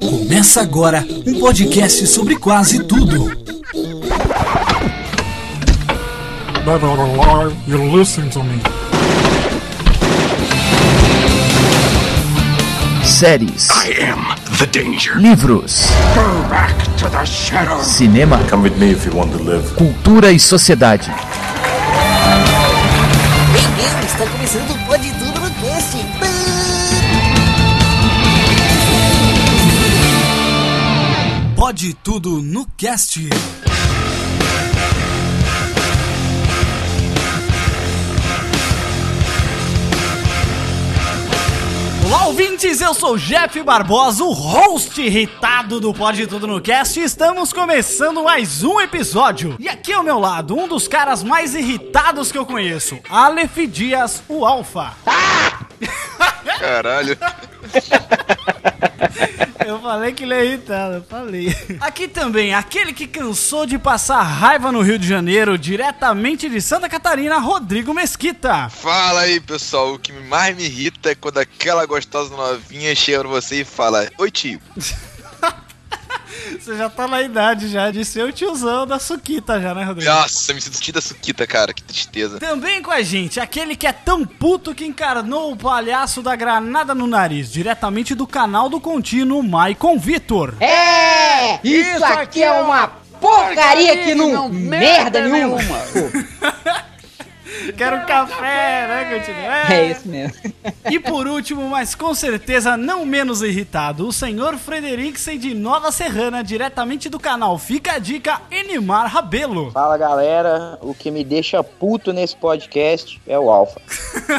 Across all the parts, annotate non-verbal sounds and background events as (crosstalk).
Começa agora um podcast sobre quase tudo. Never lie, you listen to me. séries, I am the danger. livros, Go back to the shadow. cinema, Come with me if you want to live. cultura e sociedade. Bem-vindo, está começando Pode tudo no cast. Olá, ouvintes! Eu sou Jeff Barbosa, o host irritado do Pode Tudo no Cast. e Estamos começando mais um episódio. E aqui ao meu lado, um dos caras mais irritados que eu conheço, Aleph Dias, o Alfa. Caralho. (laughs) Eu falei que ele é irritado, eu falei. Aqui também, aquele que cansou de passar raiva no Rio de Janeiro, diretamente de Santa Catarina, Rodrigo Mesquita. Fala aí, pessoal. O que mais me irrita é quando aquela gostosa novinha chega pra você e fala: Oi, tio. (laughs) Você já tá na idade já de ser o tiozão da Suquita já, né, Rodrigo? Nossa, me sinto da suquita, cara. Que tristeza. Também com a gente, aquele que é tão puto que encarnou o palhaço da granada no nariz, diretamente do canal do contínuo Maicon Vitor. É! Isso, aqui é uma porcaria que não, merda nenhuma. (laughs) Quero café, né, continua? É isso mesmo. (laughs) E por último, mas com certeza não menos irritado, o senhor Frederiksen de Nova Serrana, diretamente do canal Fica a Dica Enimar Rabelo. Fala galera, o que me deixa puto nesse podcast é o Alfa.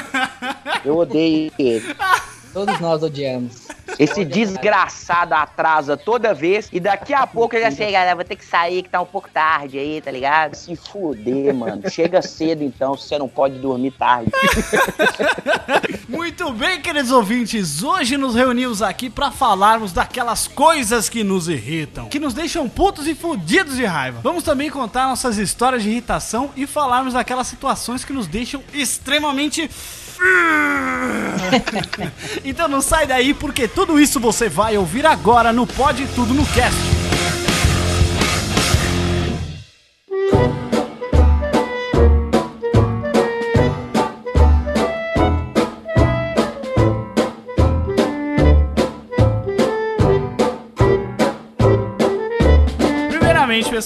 (laughs) Eu odeio ele. Todos nós odiamos. Esse desgraçado atrasa toda vez e daqui a pouco ele já chega, galera, vou ter que sair que tá um pouco tarde aí, tá ligado? Se fuder, mano. Chega cedo então, se você não pode dormir tarde. (laughs) Muito bem, queridos ouvintes, hoje nos reunimos aqui pra falarmos daquelas coisas que nos irritam, que nos deixam putos e fudidos de raiva. Vamos também contar nossas histórias de irritação e falarmos daquelas situações que nos deixam extremamente (laughs) então não sai daí porque tudo isso você vai ouvir agora no Pode Tudo no Cast.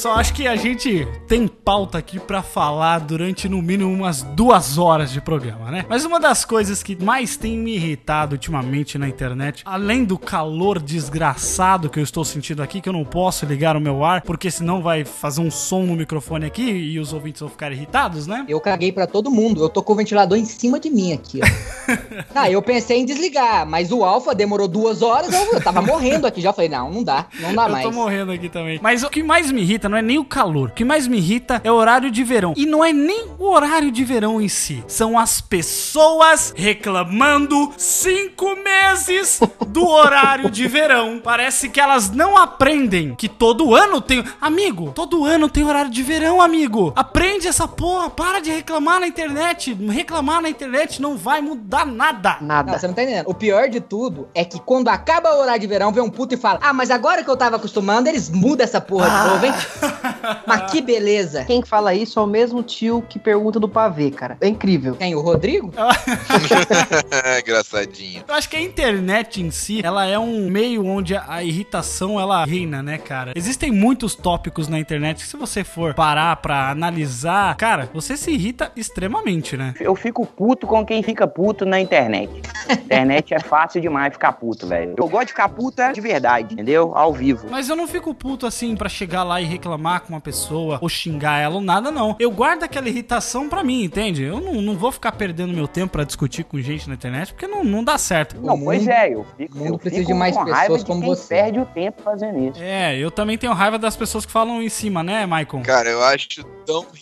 Pessoal, acho que a gente tem pauta aqui pra falar durante no mínimo umas duas horas de programa, né? Mas uma das coisas que mais tem me irritado ultimamente na internet, além do calor desgraçado que eu estou sentindo aqui, que eu não posso ligar o meu ar, porque senão vai fazer um som no microfone aqui e os ouvintes vão ficar irritados, né? Eu caguei pra todo mundo. Eu tô com o ventilador em cima de mim aqui, ó. (laughs) Ah, eu pensei em desligar, mas o Alpha demorou duas horas, eu, eu tava morrendo aqui já. Falei, não, não dá, não dá Eu mais. tô morrendo aqui também. Mas o que mais me irrita não é nem o calor. O que mais me irrita é o horário de verão. E não é nem o horário de verão em si. São as pessoas reclamando cinco meses (laughs) do horário de verão. Parece que elas não aprendem que todo ano tem. Amigo, todo ano tem horário de verão, amigo. Aprende essa porra. Para de reclamar na internet. Reclamar na internet não vai mudar nada. Não, Nada. você não tá entendendo. O pior de tudo é que quando acaba o horário de verão, vem um puto e fala: Ah, mas agora que eu tava acostumando, eles mudam essa porra de novo, hein? (laughs) mas que beleza. Quem fala isso é o mesmo tio que pergunta do pavê, cara. É incrível. Quem? O Rodrigo? (laughs) Engraçadinho. Eu acho que a internet em si, ela é um meio onde a, a irritação ela reina, né, cara? Existem muitos tópicos na internet que se você for parar pra analisar, cara, você se irrita extremamente, né? Eu fico puto com quem fica puto na internet. (laughs) internet é fácil demais ficar puto, velho. Eu gosto de ficar puto é de verdade, entendeu? Ao vivo. Mas eu não fico puto assim pra chegar lá e reclamar com uma pessoa ou xingar ela ou nada, não. Eu guardo aquela irritação pra mim, entende? Eu não, não vou ficar perdendo meu tempo pra discutir com gente na internet porque não, não dá certo. Não, mundo- pois é, eu fico, mundo eu precisa fico de mais com raiva pessoas de como quem você. perde o tempo fazendo isso. É, eu também tenho raiva das pessoas que falam em cima, né, Maicon? Cara, eu acho tão Tipo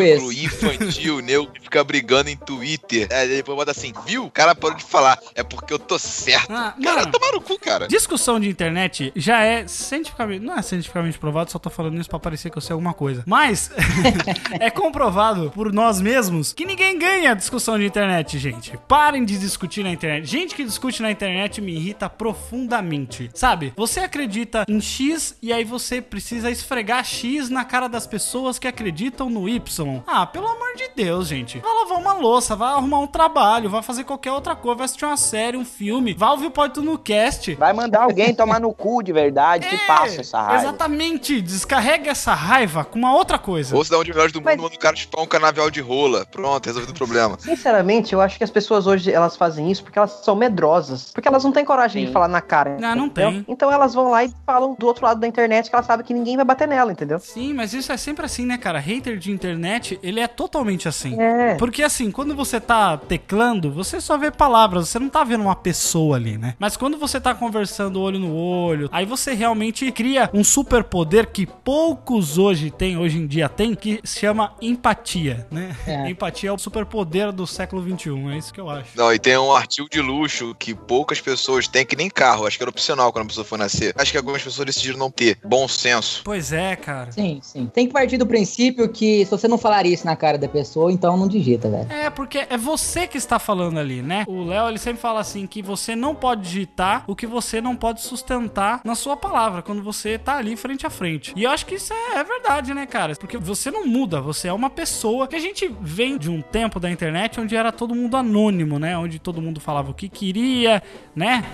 ridículo, infantil, (laughs) nego que fica brigando em Twitter. Aí depois bota assim, viu? O cara parou de falar. É porque eu tô certo. Ah, cara, mano. tomar no cu, cara. Discussão de internet já é cientificamente. Não é cientificamente provado, só tô falando menos pra parecer que eu sei alguma coisa. Mas (laughs) é comprovado por nós mesmos que ninguém ganha discussão de internet, gente. Parem de discutir na internet. Gente que discute na internet me irrita profundamente. Sabe? Você acredita em X e aí você precisa esfregar X na cara das pessoas que acreditam no Y. Ah, pelo amor de Deus, gente. Vai lavar uma louça, vai arrumar um trabalho, vai fazer qualquer outra coisa, vai assistir uma série, um filme, vai ouvir o Pode Tudo no Cast. Vai mandar alguém tomar no cu de verdade que É, passa essa raiva. Exatamente. Descarrega essa raiva com uma outra coisa. Ou se dá um de melhores do mundo, Mas- manda o cara chupar um canavial de rola. Pronto, resolvido o problema. Sinceramente, eu acho que as pessoas hoje elas fazem isso porque elas são medrosas. Porque elas não têm coragem Sim. de falar na cara. Não, não entendeu? tem. Então elas vão lá e falam do outro lado da internet que elas sabem que ninguém vai bater nela, entendeu? Sim, mas isso é sempre assim, né, cara? Hater de internet, ele é totalmente assim. É. Porque assim, quando você tá teclando, você só vê palavras, você não tá vendo uma pessoa ali, né? Mas quando você tá conversando olho no olho, aí você realmente cria um superpoder que poucos hoje têm, hoje em dia tem, que se chama empatia, né? É. (laughs) Empatia é o superpoder do século XXI, é isso que eu acho. Não, e tem um artigo de luxo que poucas pessoas têm, que nem carro. Acho que era opcional quando a pessoa for nascer. Acho que algumas pessoas decidiram não ter. Bom senso. Pois é, cara. Sim, sim. Tem que partir do princípio que se você não falar isso na cara da pessoa, então não digita, velho. É, porque é você que está falando ali, né? O Léo, ele sempre fala assim que você não pode digitar o que você não pode sustentar na sua palavra, quando você tá ali frente a frente. E eu acho que isso é, é verdade, né, cara? Porque você não muda, você é uma pessoa que a gente vem de um tempo da internet onde era todo mundo anônimo, né? Onde todo mundo falava o que queria, né?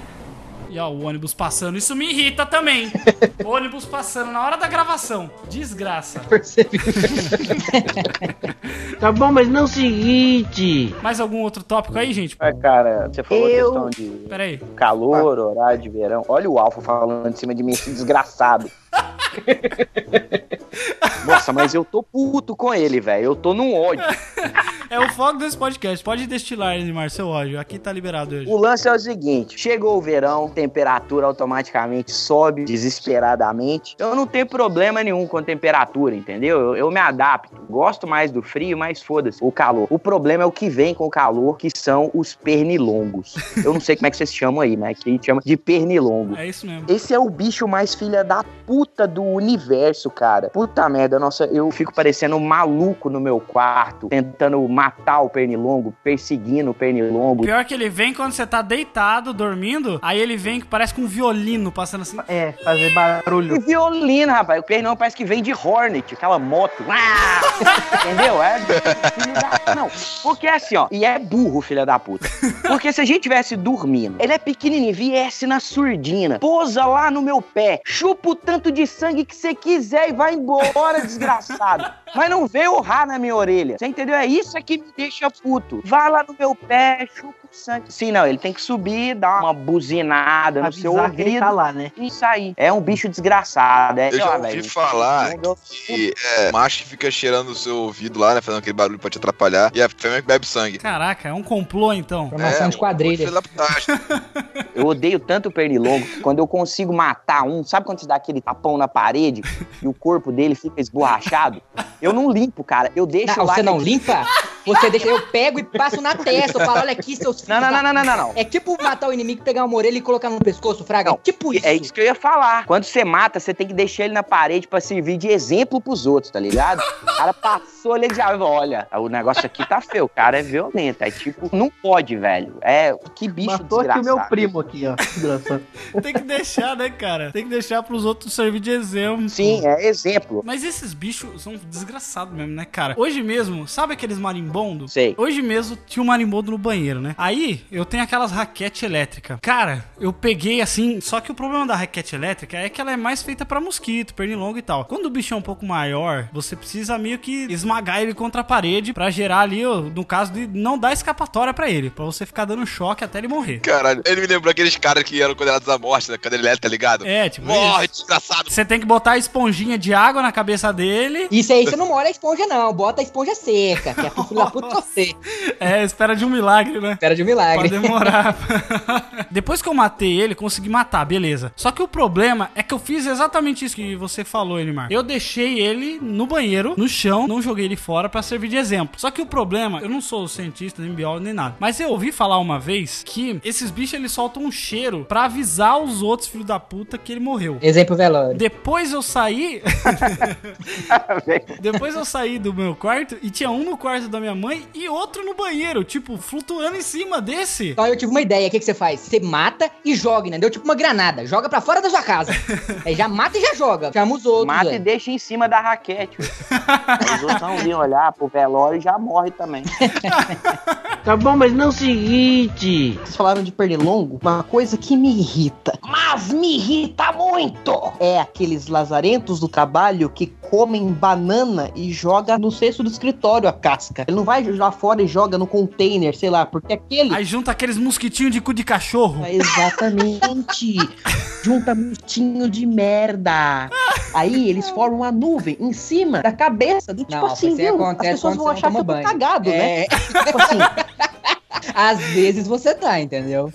E ó, o ônibus passando, isso me irrita também. O (laughs) ônibus passando na hora da gravação. Desgraça. Percebi. (laughs) Tá bom, mas não se irrite. Mais algum outro tópico aí, gente? É, cara, você falou Eu- questão de Pera aí. calor, horário de verão. Olha o Alfa falando em cima de mim, esse desgraçado. (laughs) Nossa, mas eu tô puto com ele, velho. Eu tô num ódio. É o foco desse podcast. Pode destilar, Edmar, seu ódio. Aqui tá liberado hoje. O lance é o seguinte: chegou o verão, temperatura automaticamente sobe desesperadamente. Eu não tenho problema nenhum com temperatura, entendeu? Eu, eu me adapto. Gosto mais do frio, mas foda-se o calor. O problema é o que vem com o calor, que são os pernilongos. Eu não sei como é que vocês chamam aí, né? Que a gente chama de pernilongo. É isso mesmo. Esse é o bicho mais filha da puta do universo, cara. Puta merda, nossa, eu fico parecendo um maluco no meu quarto, tentando matar o pernilongo, perseguindo o pernilongo. Pior que ele vem quando você tá deitado, dormindo, aí ele vem que parece com um violino passando assim. É, fazer barulho. E violino, rapaz. O pernilongo parece que vem de Hornet, aquela moto. Ah! (laughs) Entendeu? É da... Não, porque é assim, ó. E é burro, filha da puta. Porque se a gente tivesse dormindo, ele é pequenininho, viesse na surdina, pousa lá no meu pé, chupa o tanto de sangue que você quiser e vai embora, (laughs) desgraçado. Mas não vem urrar na minha orelha. Você entendeu? É isso é que me deixa puto. Vai lá no meu pé, chupa sangue. Sim, não, ele tem que subir, dar uma buzinada no seu ouvido. tá lá, né? Isso aí. É um bicho desgraçado. É, Eu já ouvi velho, falar que é, macho que fica cheirando o seu ouvido lá, né? Fazendo aquele barulho pra te atrapalhar. E a fêmea que bebe sangue. Caraca, é um complô então. Formação de quadrilha. (laughs) Eu odeio tanto o pernilongo que quando eu consigo matar um, sabe quando você dá aquele tapão na parede (laughs) e o corpo dele fica esborrachado? Eu não limpo, cara. Eu deixo Não, lá. você não limpa? (laughs) Você deixa, eu pego e passo na testa. Eu falo, olha aqui, seus Não, não, não, não, não, não, não. É tipo matar o inimigo, pegar uma orelha e colocar no pescoço, Fraga. Não, É tipo isso. É isso que eu ia falar. Quando você mata, você tem que deixar ele na parede pra servir de exemplo pros outros, tá ligado? O cara passou ali de árvore, olha, o negócio aqui tá feio, o cara é violento. É tipo, não pode, velho. É, que bicho Matou aqui o desgraçado. meu primo aqui, ó. Desgraçado. (laughs) Tem que deixar, né, cara? Tem que deixar pros outros servir de exemplo. Sim, é exemplo. Mas esses bichos são desgraçados mesmo, né, cara? Hoje mesmo, sabe aqueles marimbondos? Sei. Hoje mesmo tinha um marimbondo no banheiro, né? Aí eu tenho aquelas raquete elétrica. Cara, eu peguei assim. Só que o problema da raquete elétrica é que ela é mais feita pra mosquito, pernilongo e tal. Quando o bicho é um pouco maior, você precisa meio que esmagar ele contra a parede pra gerar ali, no caso de não dar escapatória pra ele, pra você ficar dando choque até ele morrer. Caralho, ele me lembrou aqueles caras que eram condenados à morte na cadeira elétrica, tá ligado? É, tipo, Morre, isso. desgraçado. Você tem que botar a esponjinha de água na cabeça dele. Isso aí você não molha a esponja, não. Bota a esponja seca, que é pro (laughs) puta você. É, espera de um milagre, né? Espera de um Pode milagre. demorar. (laughs) Depois que eu matei ele, consegui matar, beleza. Só que o problema é que eu fiz exatamente isso que você falou, Elimar. Eu deixei ele no banheiro, no chão, não joguei ele fora pra servir de exemplo. Só que o problema, eu não sou cientista, nem biólogo, nem nada. Mas eu ouvi falar uma vez que esses bichos eles soltam um cheiro pra avisar os outros filhos da puta que ele morreu. Exemplo velório. Depois eu saí. (laughs) (laughs) Depois eu saí do meu quarto e tinha um no quarto da minha mãe e outro no banheiro, tipo, flutuando em cima desse. Então eu tive uma ideia, o que, que você faz? Você mata e joga, entendeu? Tipo uma granada, joga pra fora da sua casa. (laughs) Aí já mata e já joga. Chama os outros. Mata e velho. deixa em cima da raquete. Aí (laughs) Os outros vão vir olhar pro velório e já morre também. (laughs) Tá bom, mas não se irrite. Vocês falaram de pernilongo, uma coisa que me irrita. Mas me irrita muito. É aqueles lazarentos do trabalho que comem banana e joga no cesto do escritório a casca. Ele não vai lá fora e joga no container, sei lá, porque aquele. Aí junta aqueles mosquitinhos de cu de cachorro. É, Exatamente. (laughs) Junta montinho de merda. Aí eles formam uma nuvem em cima da cabeça do tipo Não, assim, viu? As pessoas vão achar que eu tô cagado, né? É. Tipo assim, Às vezes você tá, entendeu?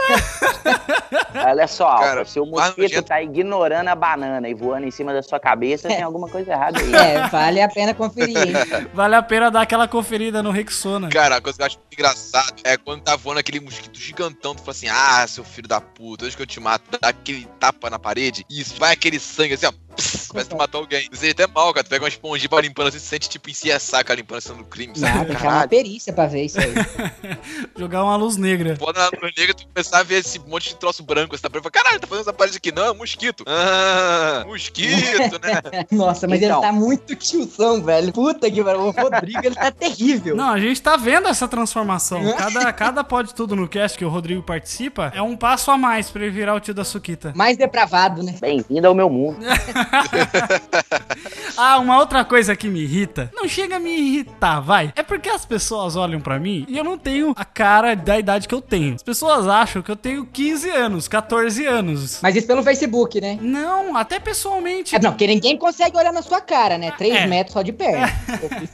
Olha só, Cara, Alfa, se o mosquito tá ignorando a banana e voando em cima da sua cabeça, tem alguma coisa errada aí. É, vale a pena conferir, hein? (laughs) Vale a pena dar aquela conferida no Rexona. Cara, a coisa que eu acho muito engraçado é quando tá voando aquele mosquito gigantão, tu fala assim, ah, seu filho da puta, hoje que eu te mato, dá aquele tapa na parede e vai aquele sangue assim, ó, pss, parece que tu matou alguém. Você até mal, cara, tu pega uma esponjinha pra limpando assim, você sente tipo em si a saca limpando assim no crime, sabe? tem que uma perícia pra ver isso aí. (laughs) Jogar uma luz negra. Foda na luz negra, tu começar a ver esse monte de troço branco, você tá falando, caralho, tá fazendo essa parede aqui, não, é mosquito. Ah, mosquito, né? (laughs) Nossa, mas Então. ele tá muito tiozão, velho. Puta que pariu. O Rodrigo, ele tá terrível. Não, a gente tá vendo essa transformação. Cada, cada pode tudo no cast que o Rodrigo participa é um passo a mais pra ele virar o tio da Suquita. Mais depravado, né? Bem-vindo ao meu mundo. (laughs) (laughs) Ah, uma outra coisa que me irrita. Não chega a me irritar, vai. É porque as pessoas olham pra mim e eu não tenho a cara da idade que eu tenho. As pessoas acham que eu tenho 15 anos, 14 anos. Mas isso pelo Facebook, né? Não, até pessoalmente. É, não, porque ninguém consegue olhar na sua cara, né? Três É. metros só de perna.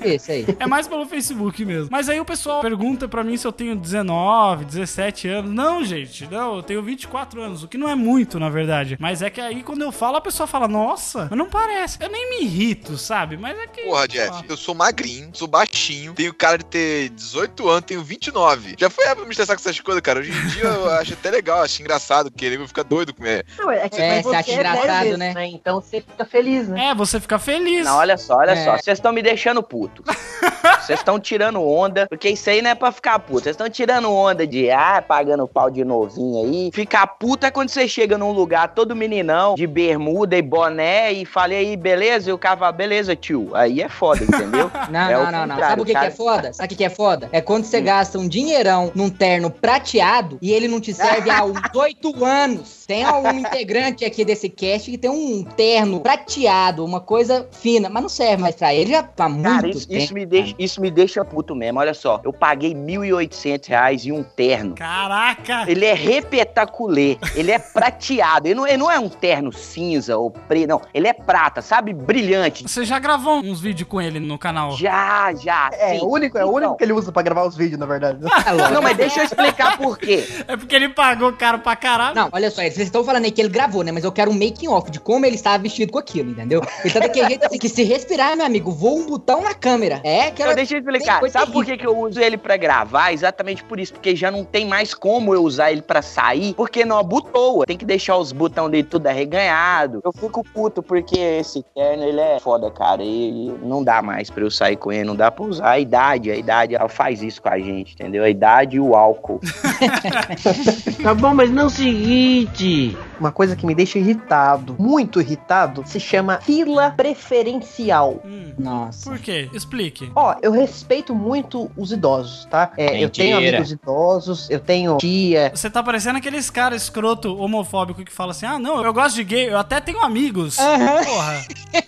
Esse aí. É mais pelo Facebook mesmo. Mas aí o pessoal pergunta pra mim se eu tenho 19, 17 anos. Não, gente, não, eu tenho 24 anos, o que não é muito, na verdade. Mas é que aí quando eu falo, a pessoa fala, nossa, mas não parece. Eu nem me irrito, sabe? Mas é que. Porra, Jeff, eu sou magrinho, sou baixinho, tenho cara de ter 18 anos, tenho 29. Já foi época pra me estressar com essas coisas, cara. Hoje em dia eu (laughs) acho até legal, acho engraçado, porque ele fica doido com é. não, é que É, você acha engraçado, dez né? Então você fica feliz, né? É, você fica feliz. Não, olha só, olha É. só. Vocês estão me deixando puto. (laughs) Vocês estão tirando onda, porque isso aí não é pra ficar puto. Vocês estão tirando onda de, ah, pagando pau de novinho aí. Ficar puto é quando você chega num lugar todo meninão, de bermuda e boné, e fala, e aí, beleza? E o cara fala, beleza, tio. Aí é foda, entendeu? (laughs) Não, É não, não, não. Sabe o que, que cara. é foda? Sabe o que, que é foda? É quando você gasta um dinheirão num terno prateado e ele não te serve há (laughs) uns oito anos. Tem um integrante aqui desse cast que tem um terno prateado, uma coisa fina, mas não serve mais pra ele já tá muito Cara, isso, tempo. isso me deixa, isso me deixa puto mesmo. Olha só, eu paguei 1.800 reais em um terno. Caraca! Ele é repetaculê, ele é prateado. Ele não, ele não é um terno cinza ou preto, não. Ele é prata, sabe? Brilhante. Você já gravou uns vídeos com ele no canal? Já, já. É, sim. o único, é o Então, único que ele usa pra gravar os vídeos, na verdade. (laughs) Louco. Não, mas deixa eu explicar por quê. É porque ele pagou caro pra caralho. Não, olha só, vocês estão falando aí que ele gravou, né? Mas eu quero um making off de como ele estava vestido com aquilo, entendeu? Ele tá daquele jeito assim, que se respirar, meu amigo, voa um botão na câmera. É aquela. Então, deixa eu explicar. Sabe por que, que eu uso ele pra gravar? Exatamente por isso. Porque já não tem mais como eu usar ele pra sair. Porque não abutoa. Tem que deixar os botões dele tudo arreganhado. Eu fico puto porque esse terno, ele é foda, cara. E não dá mais pra eu sair com ele. Não dá pra usar. A idade, a idade, ela faz isso com a gente, entendeu? A idade e o álcool. (laughs) Tá bom, mas não se irrite. Uma coisa que me deixa irritado, muito irritado, se chama fila preferencial. Hum, Nossa. por quê? Explique. Ó, eu respeito muito os idosos, tá? É, eu tenho amigos idosos, eu tenho tia. Você tá parecendo aqueles caras escroto homofóbico que fala assim: ah, não, eu gosto de gay, eu até tenho amigos. Aham. Porra.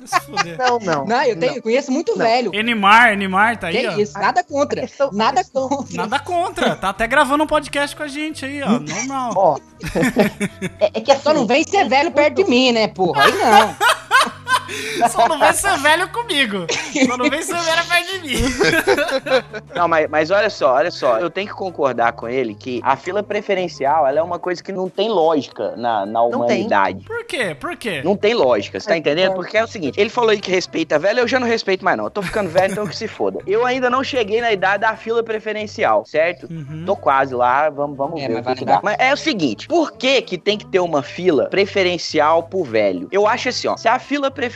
Se fuder. Não, não. Não, eu tenho, eu conheço muito Não. velho. Enimar, Enimar, tá aí, Que ó. isso, nada contra. questão- Nada questão- contra. Nada contra. Tá até gravando um podcast com a gente aí, ó. Normal. Ó. (laughs) é, é que assim, Só não vem ser velho perto de mim, né, porra? Aí não. (laughs) (laughs) Só não vai ser velho comigo. Só não vem ser velho perto de mim. (laughs) Não, mas, mas olha só, olha só. Eu tenho que concordar com ele que a fila preferencial ela é uma coisa que não tem lógica na, na humanidade. Por quê? Por quê? Não tem lógica, você tá É, entendendo? Porque é o seguinte, ele falou aí que respeita velho, eu já não respeito mais não. Eu tô ficando velho, então que se foda. Eu ainda não cheguei na idade da fila preferencial, certo? Uhum. Tô quase lá, vamos, vamos É, ver mas o que, dá. Mas é o seguinte, por que que tem que ter uma fila preferencial pro velho? Eu acho assim, ó, se a fila preferencial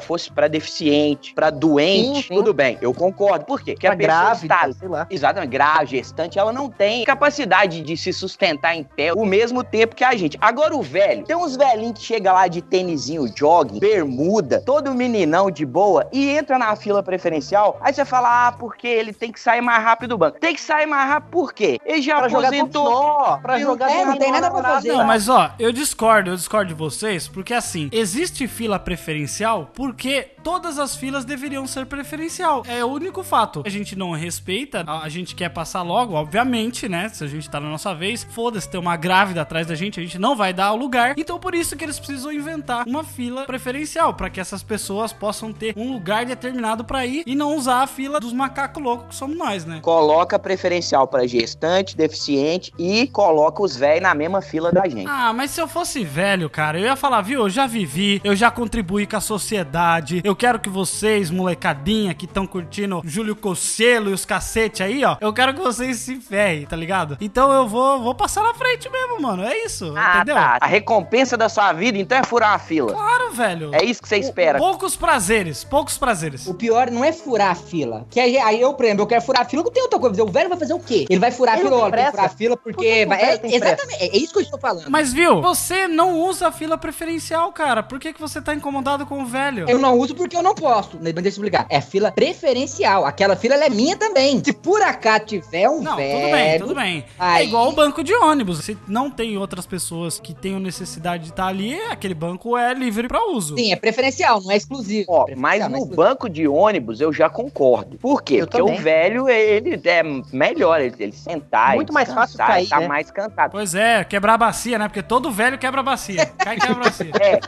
fosse pra deficiente, pra doente, Sim, sim. tudo bem, eu concordo. Por quê? Porque Pra a pessoa grávida, está sei lá. Exatamente, grave, gestante, ela não tem capacidade de se sustentar em pé o mesmo tempo que a gente. Agora o velho, tem uns velhinhos que chega lá de tênisinho, jogging, bermuda, todo meninão de boa e entra na fila preferencial. Aí você fala, ah, porque ele tem que sair mais rápido do banco. Tem que sair mais rápido por quê? Ele já Pra jogar aposentou. pra Não jogar é, não tem nada na pra fazer. Não, mas ó, eu discordo, eu discordo de vocês, porque assim, existe fila preferencial porque todas as filas deveriam ser preferencial. É o único fato. A gente não respeita, a gente quer passar logo, obviamente, né? Se a gente tá na nossa vez, foda-se, tem uma grávida atrás da gente, a gente não vai dar o lugar. Então por isso que eles precisam inventar uma fila preferencial, pra que essas pessoas possam ter um lugar determinado pra ir e não usar a fila dos macacos loucos que somos nós, né? Coloca preferencial pra gestante, deficiente e coloca os velhos na mesma fila da gente. Ah, mas se eu fosse velho, cara, eu ia falar, viu? Eu já vivi, eu já contribuí com a sociedade. Eu quero que vocês, molecadinha, que estão curtindo Júlio Cocelo e os cacete aí, ó. Eu quero que vocês se ferrem, tá ligado? Então eu vou, vou passar na frente mesmo, mano. É isso, Ah, entendeu? tá. A recompensa da sua vida, então, é furar a fila. Claro, velho. É isso que você espera. Poucos prazeres, poucos prazeres. O pior não é furar a fila. Que aí, aí eu, por exemplo, eu quero furar a fila, não tem outra coisa. O velho vai fazer o quê? Ele vai furar Ele a fila, que furar a fila Por que porque. vai- é, exatamente, é isso que eu estou falando. Mas viu, você não usa a fila preferencial, cara. Por que, que você tá incomodado com o velho? Eu não uso porque eu não posso. Mas Deixa eu explicar. É fila preferencial. Aquela fila ela é minha também. Se por acaso tiver um Não, velho. tudo bem, tudo bem. É Aí- igual o banco de ônibus. Se não tem outras pessoas que tenham necessidade de estar ali, aquele banco é livre pra uso. Sim, é preferencial, não é exclusivo. Ó, mas é no exclusivo. banco de ônibus eu já concordo. Por quê? Eu Porque também. o velho, ele é melhor, ele, ele sentar, Muito ele mais fácil cair, ele tá né? mais cansado. Pois é, quebrar a bacia, né? Porque todo velho quebra a bacia. Cai e quebra a bacia. (laughs) É,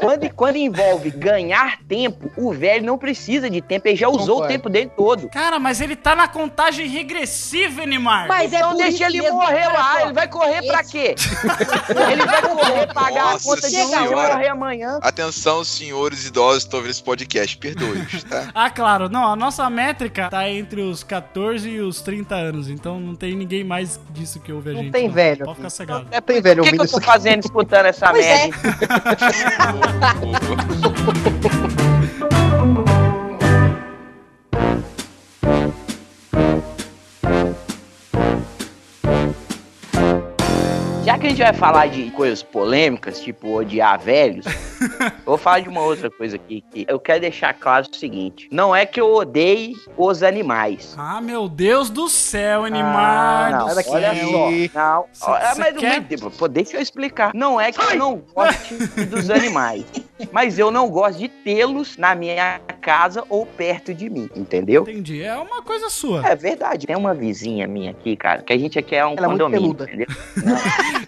quando, quando envolve ganhar tempo, o velho não precisa de tempo, ele já usou Concordo. o tempo dele todo. Cara, mas ele tá na contagem regressiva, Neymar. Mas é Então por deixa isso ele mesmo, morrer lá, ele vai correr pra quê? (laughs) ele vai correr, pagar a Nossa conta de luz e Senhora. morrer amanhã. Atenção, senhores idosos que estão ouvindo esse podcast, perdoe-os, (laughs) tá? Ah, claro. Não, a nossa métrica tá entre os 14 e os 30 anos. Então não tem ninguém mais disso que ouve a Não gente. tem velho Pode ficar cegado. É, Tem velho o que, que eu tô fazendo escutando essa Pois é. merda? (laughs) Já que (laughs) a gente vai falar de coisas polêmicas, tipo odiar velhos, (laughs) vou falar de uma outra coisa aqui que eu quero deixar claro o seguinte: não é que eu odeie os animais. Ah, meu Deus do céu, não, do sai daqui. olha céu. só. Não, Cê- olha, cê mas, quer- mas, pô, deixa eu explicar. Não é que eu não goste dos animais, (laughs) mas eu não gosto de tê-los na minha casa ou perto de mim, entendeu? Entendi. É uma coisa sua. É verdade. Tem uma vizinha minha aqui, cara, que a gente aqui é um Ela é muito condomínio, peluda. entendeu? (laughs)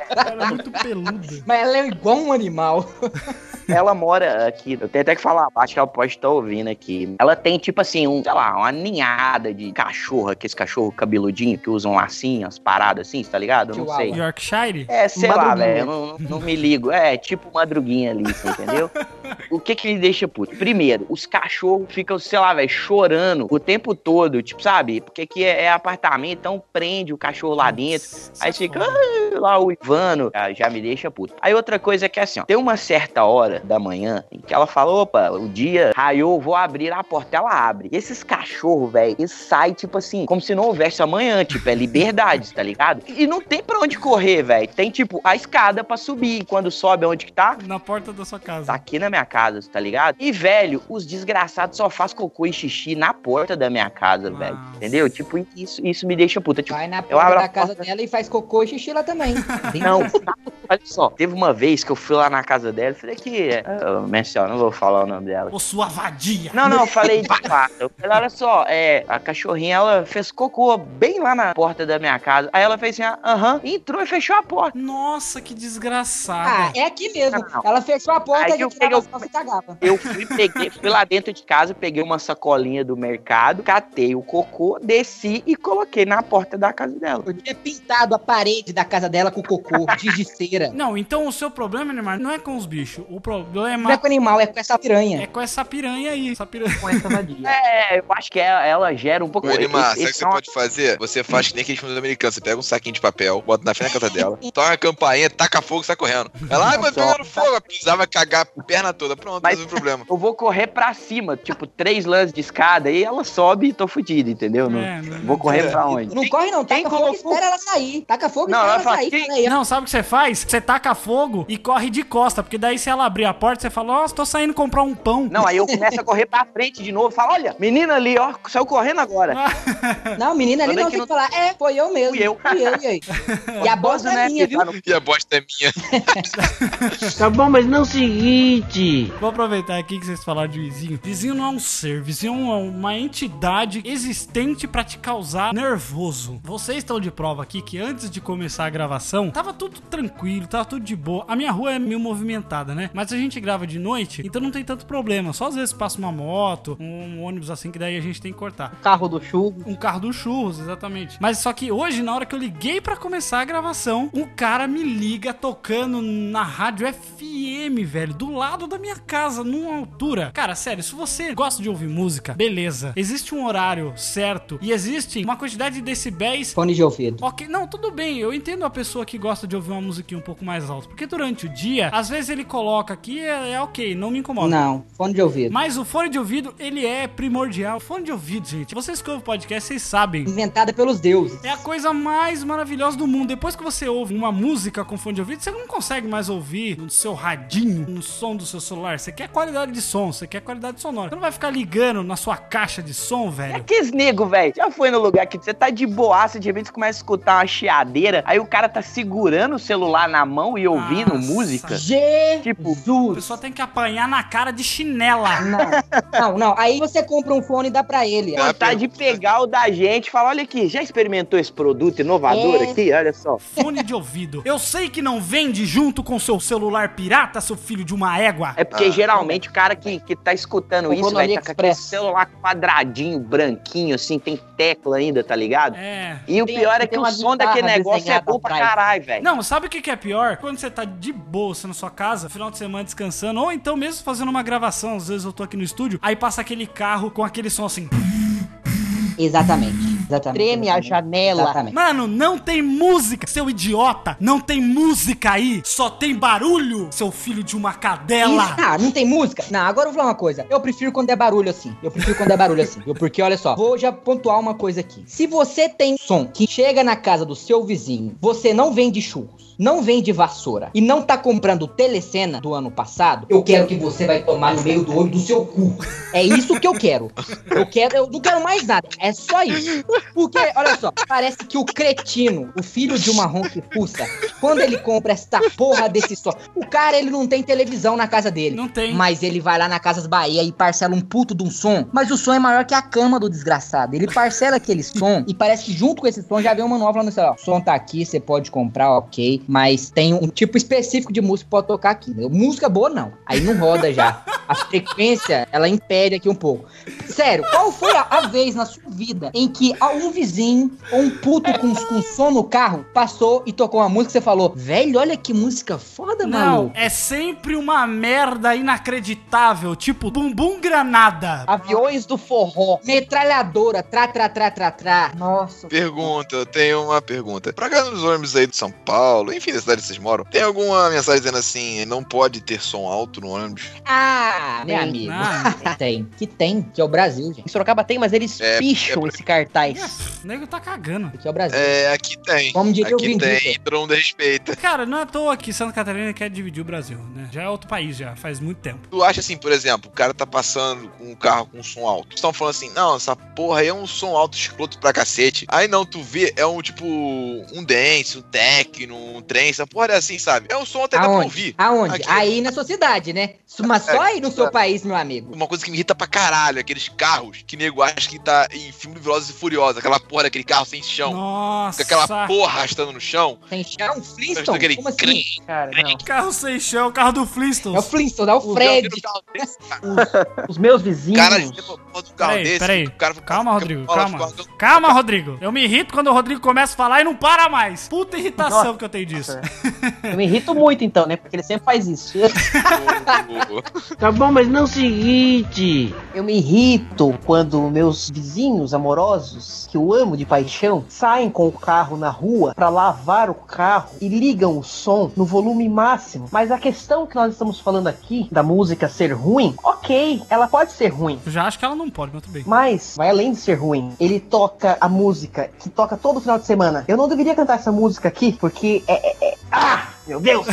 Ela é muito peluda. Mas ela é igual um animal. (laughs) Ela mora aqui, eu tenho até que falar, acho que ela pode estar ouvindo aqui. Ela tem, tipo assim, um, sei lá, uma ninhada de cachorro, aqueles cachorro cabeludinho que usam lacinho, as paradas assim, tá ligado? Eu não sei. Yorkshire? É, sei lá, velho, eu não, não- me ligo. É, tipo madruguinha ali, você entendeu? O que que me deixa puto? Primeiro, os cachorros ficam, sei lá, velho, chorando o tempo todo, tipo, sabe? Porque aqui é, é apartamento, então prende o cachorro lá dentro. Aí fica "Ah", lá o Ivano, ah, já me deixa puto. Aí outra coisa é que assim, ó, tem uma certa hora da manhã em que ela fala, opa, o dia raiou, vou abrir a porta, ela abre. E esses cachorros, velho, eles saem, tipo assim, como se não houvesse amanhã, tipo, é liberdade, tá ligado? E não tem pra onde correr, velho. Tem, tipo, a escada pra subir. Quando sobe, onde que tá? Na porta da sua casa. Tá aqui na minha casa, tá ligado? E, velho, os desgraçados só faz cocô e xixi na porta da minha casa, velho. Entendeu? Tipo, isso, isso me deixa puta. Tipo, Vai na eu porta abro da a casa porta- dela e faz cocô e xixi lá também. (laughs) não, Olha só, teve uma vez que eu fui lá na casa dela e falei que. Eu menciono, não vou falar o nome dela. Ô, sua vadia. Não, não, eu falei de fato. Eu falei, olha só, é, a cachorrinha, ela fez cocô bem lá na porta da minha casa. Aí ela fez assim, ah, aham, entrou e fechou a porta. Nossa, que Ah, desgraçada. é aqui mesmo. Não, não. Ela fechou a porta Aí e eu eu peguei e cagava. Eu fui, peguei, fui lá dentro de casa, peguei uma sacolinha do mercado, catei o cocô, desci e coloquei na porta da casa dela. Eu tinha pintado a parede da casa dela com cocô, giz de cera. Não, então o seu problema, Neymar, não é com os bichos. O Não problema é com animal, é com essa é piranha. com essa piranha aí. Essa piranha. Com essa vadia. É, eu acho que ela, ela gera um pouco... Ô, esse- sabe o que você é uma- pode fazer? Você faz que nem aqueles filmes americanos. Você pega um saquinho de papel, bota na frente da casa (laughs) dela, toca a campainha, taca fogo e sai correndo. Ela, ai, mas pegando fogo. Vai vai cagar a perna toda. Pronto, Mas- resolve o problema. Eu vou correr pra cima, tipo, três lances de escada, e ela sobe e tô fudido, entendeu? Não- É, não- vou correr pra onde? Não corre não, taca fogo e espera ela sair. Taca fogo e Não, espera ela sair. Não, sabe o que você faz? Você taca fogo e corre de costa, porque daí se ela abrir a porta, você fala, ó, tô saindo comprar um pão. Não, aí eu começo a correr pra frente de novo. Falo, olha, menina ali, ó, saiu correndo agora. (laughs) Não, menina ali não tem que falar. É, foi eu mesmo. Fui eu. Fui eu, e aí? E a (laughs) bosta é né, minha, viu? tá no- E a bosta é minha. (laughs) Tá bom, mas não o seguinte. Vou aproveitar aqui que vocês falaram de vizinho. Vizinho não é um ser, vizinho é uma entidade existente pra te causar nervoso. Vocês estão de prova aqui que antes de começar a gravação, tava tudo tranquilo, tava tudo de boa. A minha rua é meio movimentada, né? Mas a gente grava de noite, então não tem tanto problema. Só às vezes passa uma moto, um ônibus assim, que daí a gente tem que cortar. Carro do churro. Um carro dos churros, exatamente. Mas só que hoje, na hora que eu liguei pra começar a gravação, um cara me liga tocando na rádio FM, velho, do lado da minha casa, numa altura. Cara, sério, se você gosta de ouvir música, beleza. Existe um horário certo e existe uma quantidade de decibéis Fone de ouvido. Ok, não, tudo bem. Eu entendo a pessoa que gosta de ouvir uma musiquinha um pouco mais alta. Porque durante o dia, às vezes ele coloca aqui, é, é ok, não me incomoda. Não, fone de ouvido. Mas o fone de ouvido, ele é primordial. Fone de ouvido, gente. Vocês que ouvem podcast, vocês sabem. Inventada pelos deuses. É a coisa mais maravilhosa do mundo. Depois que você ouve uma música com fone de ouvido, você não consegue mais ouvir no seu radinho, no som do seu celular. Você quer qualidade de som, você quer qualidade sonora. Você não vai ficar ligando na sua caixa de som, É velho. aqueles nego, velho. Já foi no lugar que você tá de boaça, de repente você começa a escutar uma chiadeira, aí o cara tá segurando o celular na mão e ouvindo Nossa. música. Tipo, A pessoa tem que apanhar na cara de chinela. Não, não, não. Aí você compra um fone e dá pra ele. vontade de pegar o da gente e falar, olha aqui, já experimentou esse produto inovador É. aqui? Olha só. Fone de ouvido. Eu sei que não vende junto com seu celular pirata, seu filho de uma égua. É porque geralmente o cara que, que tá escutando Comprou isso, no velho, tá com aquele celular quadradinho, branquinho, assim, tem tecla ainda, tá ligado? É. E o Tem- pior é que o uma som daquele negócio é bom pra caralho, velho. Não, sabe o que, que é pior? Quando você tá de você na sua casa, final de semana descansando, ou então mesmo fazendo uma gravação, às vezes eu tô aqui no estúdio, aí passa aquele carro com aquele som assim. Exatamente. Exatamente. Treme a janela. Exatamente. Mano, não tem música, seu idiota! Não tem música aí, só tem barulho, seu filho de uma cadela! Isso- Ah, não tem música? Não, agora eu vou falar uma coisa. Eu prefiro quando é barulho assim. Eu prefiro quando é barulho assim. Eu- Porque, olha só, vou já pontuar uma coisa aqui. Se você tem som que chega na casa do seu vizinho, você não vende churros, não vende vassoura e não tá comprando telecena do ano passado, eu quero que você vai tomar no meio do olho do seu cu. É isso que eu quero. Eu quero, eu não quero mais nada. É só isso. Porque, olha só, parece que o cretino, o filho de uma ronquifuça, quando ele compra esta porra desse som, o cara, ele não tem televisão na casa dele. Não tem. Mas ele vai lá na Casas Bahia e parcela um puto de um som, mas o som é maior que a cama do desgraçado. Ele parcela aquele som e parece que junto com esse som já vem um manual falando assim, ó, o som tá aqui, você pode comprar, ok, mas tem um tipo específico de música que pode tocar aqui. Música boa não, aí não roda já. A frequência, ela impede aqui um pouco. Sério, qual foi a, a vez na sua vida em que um vizinho ou um puto com, com som no carro passou e tocou uma música e você falou, velho, olha que música foda, Não, maluco. é sempre uma merda inacreditável, tipo bumbum granada. Aviões do forró. Metralhadora, tra, tra, tra, tra, tra. Nossa. Pergunta, eu tenho uma pergunta. Pra cá nos ônibus aí de São Paulo, enfim, da cidade que vocês moram, tem alguma mensagem dizendo assim, não pode ter som alto no ônibus? Ah, meu amigo. Ah. Tem, que tem, que é o Brasil, Em gente. Sorocaba tem, mas eles É, picham é- esse cartaz. O nego tá cagando. Que é o Brasil. É, aqui tem. Como diria o aqui Vin tem, mundo respeita. Cara, não é à toa que Santa Catarina quer dividir o Brasil, né? Já é outro país, já, faz muito tempo. Tu acha assim, por exemplo, o cara tá passando com um carro com um som alto. Estão falando assim, não, essa porra aí é um som alto escroto pra cacete. Aí não, tu vê, é um tipo, um dance, um techno, um trem, essa porra é assim, sabe? É um som até dá pra Aonde? ouvir. Aonde? Aqui- Aí na sua cidade, né? Mas só aí no seu É. país, meu amigo. Uma coisa que me irrita pra caralho, aqueles carros que nego acha que tá em filme do Velozes e Furiosos, aquela porra daquele carro sem chão. Nossa. Com aquela porra arrastando no chão. Tem chão? Tá Flintstone? aquele Como assim? Cara, não. Carro sem chão, o carro do Flintstones. É o Flintstone, é o Fred. Os meus vizinhos. O cara do carro Peraí, desse. peraí. o cara Calma, Rodrigo, bola, calma. Calma, Rodrigo. Eu me irrito quando o Rodrigo começa a falar e não para mais. Puta irritação Nossa. que eu tenho disso. (laughs) Eu me irrito muito então, né? Porque ele sempre faz isso. Tá bom, mas não se irrite. Eu me irrito quando meus vizinhos amorosos, que eu amo de paixão, saem com o carro na rua pra lavar o carro e ligam o som no volume máximo. Mas a questão que nós estamos falando aqui, da música ser ruim, ok, ela pode ser ruim. Eu já acho que ela não pode, mas tudo bem. Mas, vai além de ser ruim, ele toca a música que toca todo final de semana. Eu não deveria cantar essa música aqui, porque é. é- é- Ah! Meu Deus!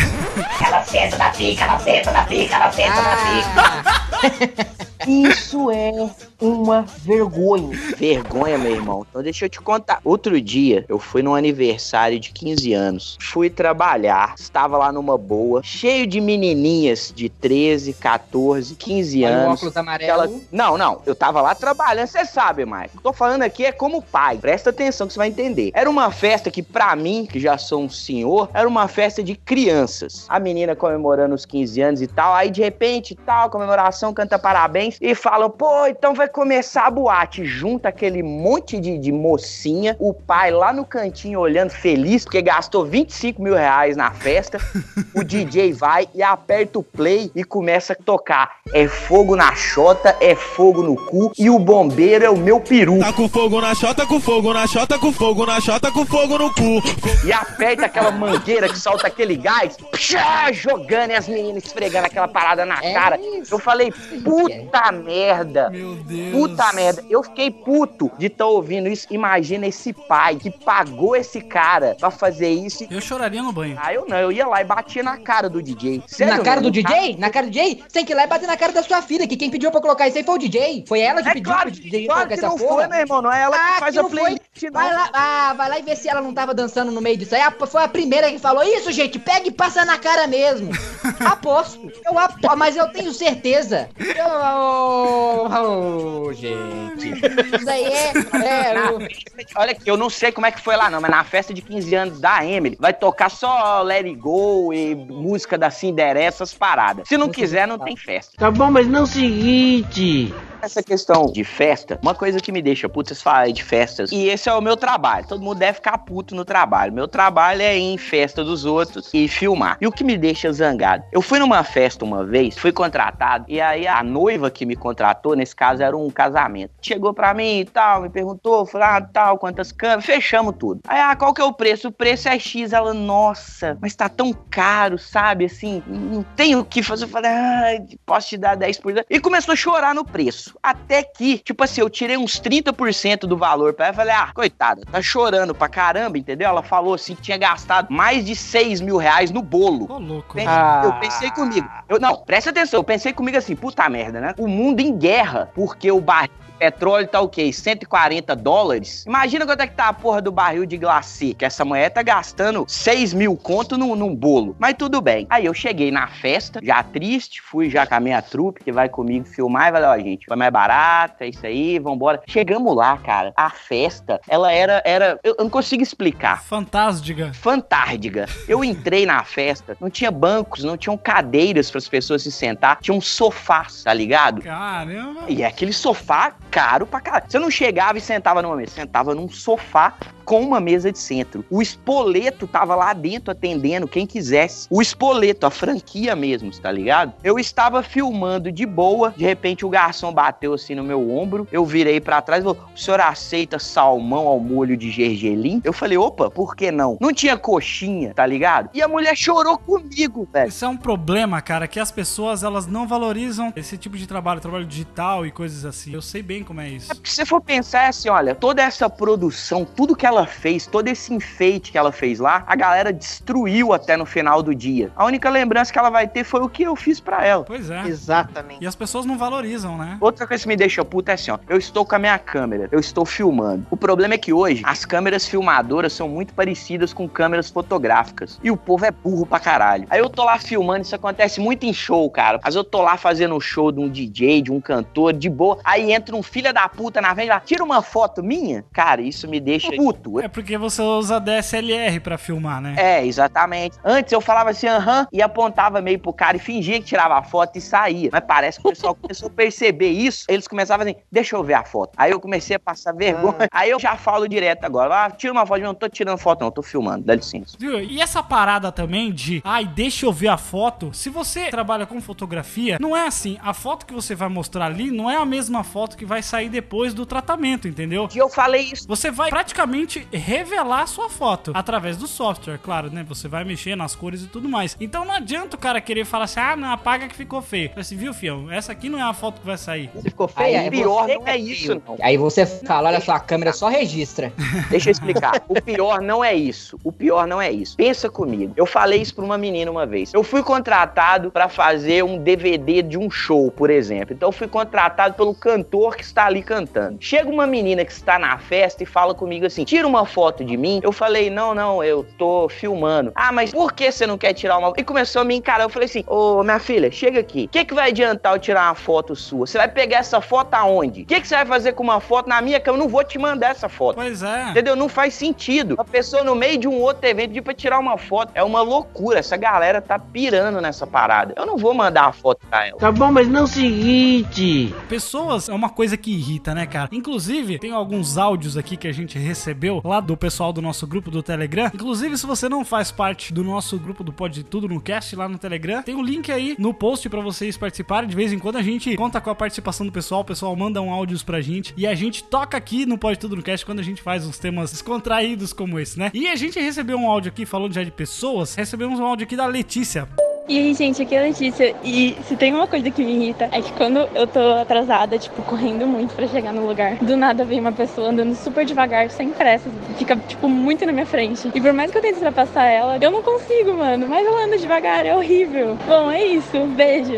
Ela senta na pica, ela senta na pica, ela senta na pica. Ah, Isso é uma vergonha. Vergonha, meu irmão. Então deixa eu te contar. Outro dia, eu fui num aniversário de 15 anos. Fui trabalhar, estava lá numa boa, cheio de menininhas de 13, 14, 15 olha o anos. óculos amarelo. Aquela- Não, não, eu tava lá trabalhando, você sabe, Mike. Tô falando aqui é como pai. Presta atenção que você vai entender. Era uma festa que, pra mim, que já sou um senhor, era uma festa de crianças. A menina comemorando os 15 anos e tal. Aí, de repente, tal, comemoração, canta parabéns e fala: pô, então vai começar a boate. Junta aquele monte de, de mocinha, o pai lá no cantinho olhando feliz, porque gastou 25 mil reais na festa. (laughs) o DJ vai e aperta o play e começa a tocar. É fogo na chota, é fogo no cu e o bombeiro é o meu peru. Tá com fogo na chota, com fogo na chota, com fogo na chota, com fogo no cu. E aperta aquela mangueira que solta aquele gás, pshá, jogando e as meninas esfregando aquela parada na É cara. isso. Eu falei, puta merda. Meu Deus. Puta merda, eu fiquei puto de estar ouvindo isso. Imagina esse pai que pagou esse cara pra fazer isso. Eu choraria no banho. Ah, eu não, eu ia lá e batia na cara do DJ. Sério, na cara do meu? DJ? Na cara do DJ? Você tem que ir lá e bater na cara da sua filha, que quem pediu pra colocar isso aí foi o DJ. Foi ela que É pediu claro, pro DJ claro colocar que essa não porra. foi, meu irmão. Não é ela Ah, que faz que a playlist, não. Vai lá, ah, vai lá e vê se ela não tava dançando no meio disso aí. Ah, Foi a primeira que falou isso, gente. Pega e passa na cara mesmo. (laughs) Aposto. Eu aposto, mas eu tenho certeza. Oh, oh, gente. Isso aí é. é Na o- festa- Olha aqui, eu não sei como é que foi lá, não, mas na festa de 15 anos da Emily vai tocar só Let It Go e música da Cinderela, essas paradas. Se não quiser, não tem festa. Tá bom, mas não se irrite. Essa questão de festa, uma coisa que me deixa puto, vocês falam de festas, e esse é o meu trabalho. Todo mundo deve ficar puto no trabalho. Meu trabalho é ir em festa dos outros e filmar. E o que me deixa zangado? Eu fui numa festa uma vez, fui contratado, e aí a noiva que me contratou, nesse caso era um casamento, chegou pra mim e tal, me perguntou, falou, ah, tal, quantas câmeras, fechamos tudo. Aí, ah, qual que é o preço? O preço é X. Ela, nossa, mas tá tão caro, sabe? Assim, não tenho o que fazer. Eu falei, ah, posso te dar 10%. E começou a chorar no preço. Até que, tipo assim, eu tirei uns 30% do valor pra ela. Falei, ah, coitada, tá chorando pra caramba, entendeu? Ela falou assim que tinha gastado mais de 6 mil reais no bolo. Ô, louco. Pense- Ah. Eu pensei comigo. Eu, não, presta atenção. Eu pensei comigo assim, puta merda, né? O mundo em guerra, porque o barril petróleo tá o quê? 140 dólares? Imagina quanto é que tá a porra do barril de glacê, que essa mulher tá gastando 6 mil conto num, num bolo. Mas tudo bem. Aí eu cheguei na festa, já triste, fui já com a minha trupe, que vai comigo filmar, e falei, ó, gente, foi mais barato, é isso aí, vambora. Chegamos lá, cara. A festa, ela era, era, eu, eu não consigo explicar Fantástica. fantástica. Eu entrei na festa, não tinha bancos, não tinham cadeiras para as pessoas se sentar, tinha um sofás, tá ligado? Caramba. E é aquele sofá caro pra caralho. Você não chegava e sentava numa mesa, sentava num sofá com uma mesa de centro. O Espoleto tava lá dentro atendendo quem quisesse. O Espoleto, a franquia mesmo, tá ligado? Eu estava filmando de boa, de repente o garçom bateu assim no meu ombro, eu virei pra trás e falou: "O senhor aceita salmão ao molho de gergelim?" Eu falei: "Opa, por que não?" Não tinha coxinha, tá ligado? E a mulher chorou comigo, velho. Isso é um problema, cara, que as pessoas elas não valorizam esse tipo de trabalho, trabalho digital e coisas assim. Eu sei bem como é isso. Se você for pensar é assim, olha, toda essa produção, tudo que ela fez, todo esse enfeite que ela fez lá, a galera destruiu até no final do dia. A única lembrança que ela vai ter foi o que eu fiz pra ela. Pois é. Exatamente. E as pessoas não valorizam, né? Outra coisa que me deixa puta é assim, ó. Eu estou com a minha câmera, eu estou filmando. O problema é que hoje as câmeras filmadoras são muito parecidas com câmeras fotográficas. E o povo é burro pra caralho. Aí eu tô lá filmando, isso acontece muito em show, cara. Às vezes eu tô lá fazendo um show de um DJ, de um cantor, de boa. Aí entra um filho da puta na frente lá, tira uma foto minha. Cara, isso me deixa puto. É porque você usa DSLR pra filmar, né? É, exatamente. Antes eu falava assim, aham, e apontava meio pro cara e fingia que tirava a foto e saía. Mas parece que o pessoal (laughs) começou a perceber isso. Eles começavam assim, deixa eu ver a foto. Aí eu comecei a passar vergonha. Aí eu já falo direto agora. Ah, tira uma foto. Eu não tô tirando foto, não, tô filmando, dá licença. Viu? E essa parada também de, ai, deixa eu ver a foto. Se você trabalha com fotografia, não é assim. A foto que você vai mostrar ali não é a mesma foto que vai sair depois do tratamento, entendeu? E eu falei isso. Você vai praticamente revelar a sua foto através do software, claro, né? Você vai mexer nas cores e tudo mais. Então não adianta o cara querer falar assim, ah, não, apaga que ficou feio. Fala assim, viu, fião? Essa aqui não é a foto que vai sair. Você ficou Aí feia? é pior você não é feio. isso, não. Aí você fala, olha só, a câmera só registra. (laughs) Deixa eu explicar. O pior não é isso. O pior não é isso. Pensa comigo. Eu falei isso pra uma menina uma vez. Eu fui contratado pra fazer um DVD de um show, por exemplo. Então eu fui contratado pelo cantor que está ali cantando. Chega uma menina que está na festa e fala comigo assim: tira uma foto de mim. Eu falei: não, não, eu tô filmando. Ah, mas por que você não quer tirar uma? E começou a me encarar. Eu falei assim: ô minha filha, chega aqui. O que, que vai adiantar eu tirar uma foto sua? Você vai pegar essa foto aonde? O que, que você vai fazer com uma foto na minha câmera? Eu não vou te mandar essa foto. Pois é. Entendeu? Não faz sentido. Uma pessoa no meio de um outro evento pedir pra tirar uma foto. É uma loucura. Essa galera tá pirando nessa parada. Eu não vou mandar a foto pra ela. Tá bom, mas não é o seguinte. Pessoas é uma coisa que irrita, né, cara? Inclusive, tem alguns áudios aqui que a gente recebeu lá do pessoal do nosso grupo do Telegram. Inclusive, se você não faz parte do nosso grupo do Pode Tudo no Cast lá no Telegram, tem o link aí no post pra vocês participarem. De vez em quando a gente conta com a participação do pessoal, o pessoal manda um áudios pra gente e a gente toca aqui no Pode Tudo no Cast quando a gente faz uns temas descontraídos como esse, né? E a gente recebeu um áudio aqui falando já de pessoas, recebemos um áudio aqui da Letícia. E aí, gente, aqui é a Letícia. E se tem uma coisa que me irrita, é que quando eu tô atrasada, tipo, correndo muito pra chegar no lugar, do nada vem uma pessoa andando super devagar, sem pressa, fica, tipo, muito na minha frente. E por mais que eu tente ultrapassar ela, eu não consigo, mano. Mas ela anda devagar, é horrível. Bom, é isso. Beijo.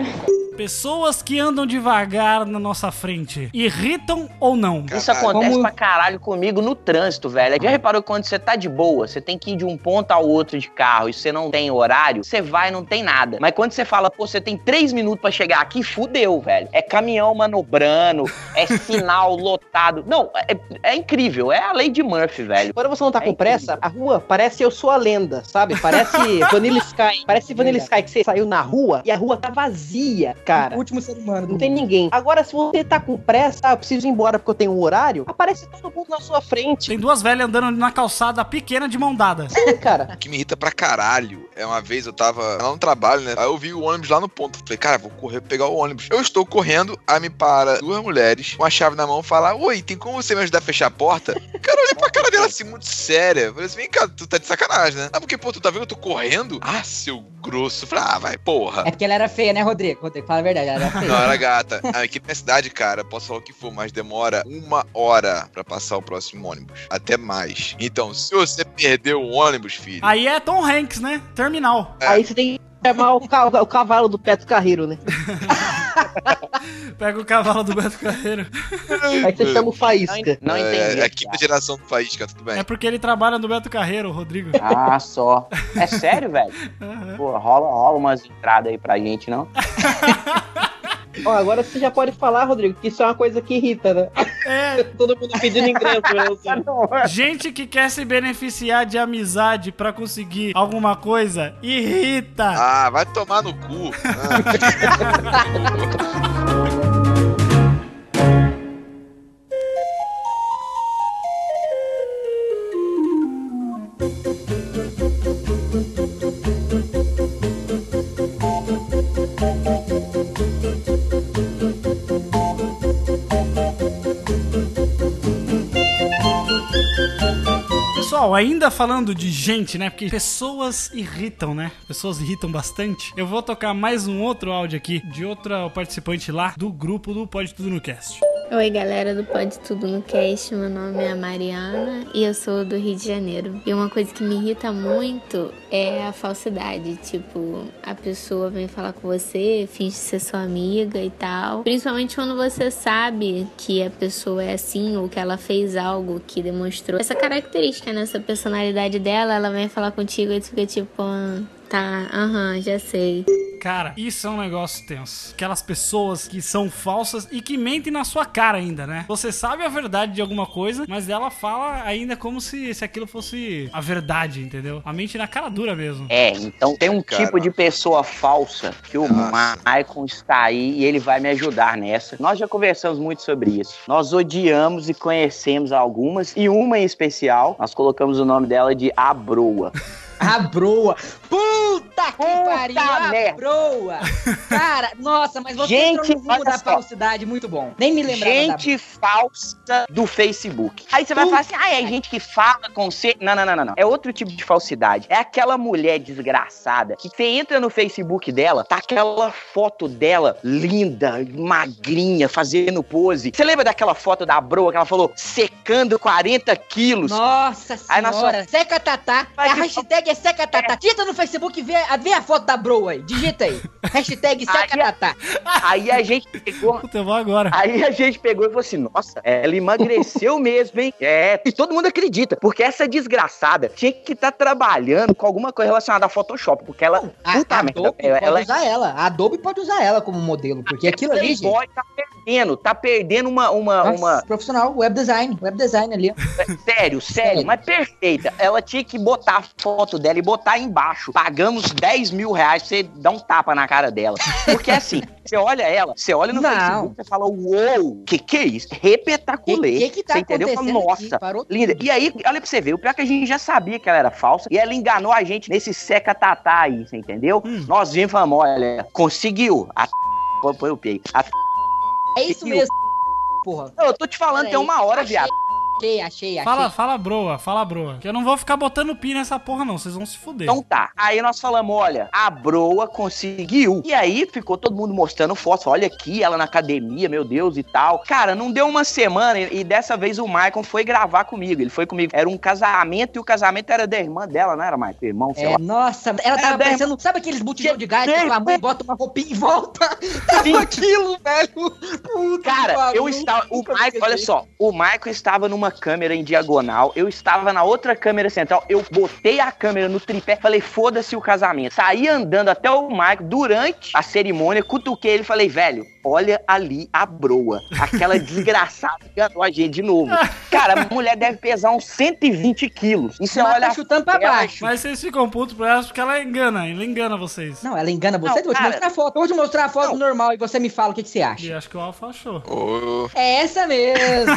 Pessoas que andam devagar na nossa frente, irritam ou não? Isso acontece pra caralho comigo no trânsito, velho. Já reparou que quando você tá de boa, você tem que ir de um ponto ao outro de carro e você não tem horário, você vai e não tem nada. Mas quando você fala, pô, você tem três minutos pra chegar aqui, fudeu, velho. É caminhão manobrando, é (laughs) sinal lotado. Não, é, é incrível. É a lei de Murphy, velho. Quando você não tá É com pressa, a rua parece Eu Sou a Lenda, sabe? Parece (laughs) Vanilla Sky. Parece Vanilla Sky que você saiu na rua e a rua tá vazia, cara. O último ser humano Não tem ninguém. Agora, se você tá com pressa, ah, eu preciso ir embora porque eu tenho um horário, aparece todo mundo na sua frente. Tem duas velhas andando na calçada pequena de mão dada. Sim, cara. O que me irrita pra caralho é uma vez eu tava lá no trabalho, né? Aí eu vi o ônibus lá no ponto. Falei, cara, vou correr pra pegar o ônibus. Eu estou correndo, aí me para duas mulheres com a chave na mão e fala: Oi, tem como você me ajudar a fechar a porta? Cara, eu olhei pra cara dela assim, muito séria. Eu Falei assim, vem cá, tu tá de sacanagem, né? Ah, porque, pô, tu tá vendo que eu tô correndo? Ah, seu grosso. Eu Falei, ah, vai, porra. É porque ela era feia, né, Rodrigo? Rodrigo, fala a verdade, ela era feia. Não, era gata. Aqui na minha cidade, cara, posso falar o que for, mas demora uma hora pra passar o próximo ônibus. Até mais. Então, se você perdeu o ônibus, filho. Aí é Tom Hanks, né? Terminal. Aí você tem chamar o, ca- o cavalo do Beto Carreiro, né? (laughs) Pega o cavalo do Beto Carreiro. Aí você chama o Faísca. Não é, entendi. é a quinta geração do Faísca, tudo bem. É porque ele trabalha no Beto Carreiro, Rodrigo. Ah, só. É sério, velho? (laughs) Pô, rola, rola umas entradas aí pra gente, não? (laughs) Ó, agora você já pode falar, Rodrigo, que isso é uma coisa que irrita, né? É, (laughs) Todo mundo pedindo ingresso, (laughs) né? Gente que quer se beneficiar de amizade pra conseguir alguma coisa, irrita. Ah, vai tomar no cu. (laughs) Pessoal, ainda falando de gente, né? Porque pessoas irritam, né? Pessoas irritam bastante. Eu vou tocar mais um outro áudio aqui de outra participante lá do grupo do Pode Tudo no Cast. Oi, galera do Pode Tudo no Cast. Meu nome é Mariana e eu sou do Rio de Janeiro. E uma coisa que me irrita muito é a falsidade. Tipo, a pessoa vem falar com você, finge ser sua amiga e tal. Principalmente quando você sabe que a pessoa é assim ou que ela fez algo que demonstrou essa característica nessa personalidade dela. Ela vem falar contigo e tu fica tipo, ah, tá, aham, já sei. Cara, isso é um negócio tenso. Aquelas pessoas que são falsas e que mentem na sua cara ainda, né? Você sabe a verdade de alguma coisa, mas ela fala ainda como se, se aquilo fosse a verdade, entendeu? A mente na cara dura mesmo. É, então tem um Cara. tipo de pessoa falsa que o Maicon está aí e ele vai me ajudar nessa. Nós já conversamos muito sobre isso. Nós odiamos e conhecemos algumas, e uma em especial, nós colocamos o nome dela de Abroa. (laughs) A broa. Puta que Puta pariu, a broa. (laughs) Cara, nossa, mas você Gente, entrou no rumo da só. falsidade muito bom. Nem me lembrava Gente falsa do Facebook. Aí você vai falar assim: ah, é gente que fala com você. Não, não, não, não, não. É outro tipo de falsidade. É aquela mulher desgraçada que você entra no Facebook dela, tá aquela foto dela linda, magrinha, fazendo pose. Você lembra daquela foto da broa que ela falou secando 40 quilos? da... Nossa Aí senhora, seca tatá. Vai A que- hashtag é seca tatá. Digita no Facebook e vê, vê a foto da broa aí. Digita aí. (laughs) Hashtag seca Aí- tatá. Aí a gente pegou. Puta, vou agora. Aí a gente pegou e falou assim: nossa, ela emagreceu (laughs) mesmo, hein? É, e todo mundo acredita, porque essa desgraçada tinha que estar trabalhando com alguma coisa relacionada a Photoshop, porque ela. A, puta a merda, Adobe ela, pode ela é usar ela. A Adobe pode usar ela como modelo, porque aquilo ali, gente... Playboy tá perdendo, tá perdendo uma. uma, Nossa, uma profissional, web design, web design ali. ó. sério, sério, mas perfeita. Ela tinha que botar a foto dela e botar embaixo. Pagamos 10 mil reais pra você dar um tapa na cara dela. Porque assim, (laughs) você olha ela, você olha no Não. Facebook, você fala, uou, que que é isso? Repetaculê. Que- que que tá você entendeu? Aqui? Nossa, Parou linda. E aí, olha pra você ver, o pior é que a gente já sabia que ela era falsa e ela enganou a gente nesse seca tatá aí, você entendeu? Hum. Nós vimos e falamos, olha, conseguiu. A (laughs) põe o pei. A É isso mesmo, porra. Eu tô te falando, tem uma hora, viado. Achei, achei, achei. Fala, fala broa, fala broa. Que eu não vou ficar botando pi nessa porra, não. Vocês vão se fuder. Então tá. Aí nós falamos, olha, a Broa conseguiu. E aí ficou todo mundo mostrando fotos. Olha aqui, ela na academia, meu Deus e tal. Cara, não deu uma semana e, e dessa vez o Michael foi gravar comigo. Ele foi comigo. Era um casamento e o casamento era da irmã dela, não era, Michael? Irmão, sei É, lá. nossa, ela tava bem- parecendo. Sabe aqueles botijão de gás que tua mãe bota uma roupinha em volta? (laughs) Tava aquilo, velho. Puta Cara, eu estava. O Michael, olha só, o Michael estava numa câmera em diagonal, eu estava na outra câmera central, eu botei a câmera no tripé, falei, foda-se o casamento. Saí andando até o Michael durante a cerimônia, cutuquei ele e falei, velho, olha ali a broa. Aquela (laughs) desgraçada que enganou a gente de novo. Cara, a mulher deve pesar uns 120 quilos. E você Mas olha tá chutando pra ela- baixo. Mas vocês ficam putos por ela porque ela engana, ela engana vocês. Não, ela engana você. Não, eu vou te cara. mostrar a foto. Eu vou te mostrar a foto normal e você me fala o que, que você acha. E acho que o Alfa achou. Ô, É essa mesmo.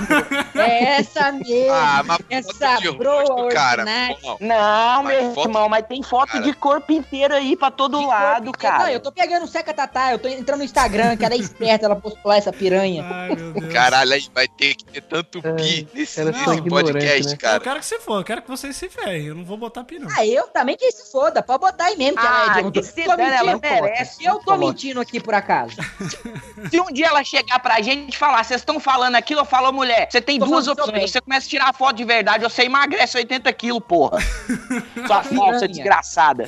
é essa mesmo. Ah, mas essa de broa rosto, cara. Não. Não, Mas meu foto- irmão, mas tem foto Cara. de corpo inteiro aí pra todo lado, cara. Não, eu tô pegando o Seca Tatá, eu tô entrando no Instagram, que ela é esperta, ela postou essa piranha. Ai, meu Deus. Caralho, aí vai ter que ter tanto pi nesse, é nesse só ignorante, podcast, né? Eu cara. quero que você for, eu quero que vocês se ferrem. Eu não vou botar pi, não. Ah, eu também que se foda, pode botar aí mesmo que Ah, ela é de que se dane, ela merece, Eu tô mentindo aqui por acaso. (laughs) Se um dia ela chegar pra gente e falar, vocês estão falando aquilo, eu falo, mulher, você tem Tô duas opções. Você começa a tirar foto de verdade, ou você emagrece 80 quilos, porra. (laughs) Sua falsa desgraçada.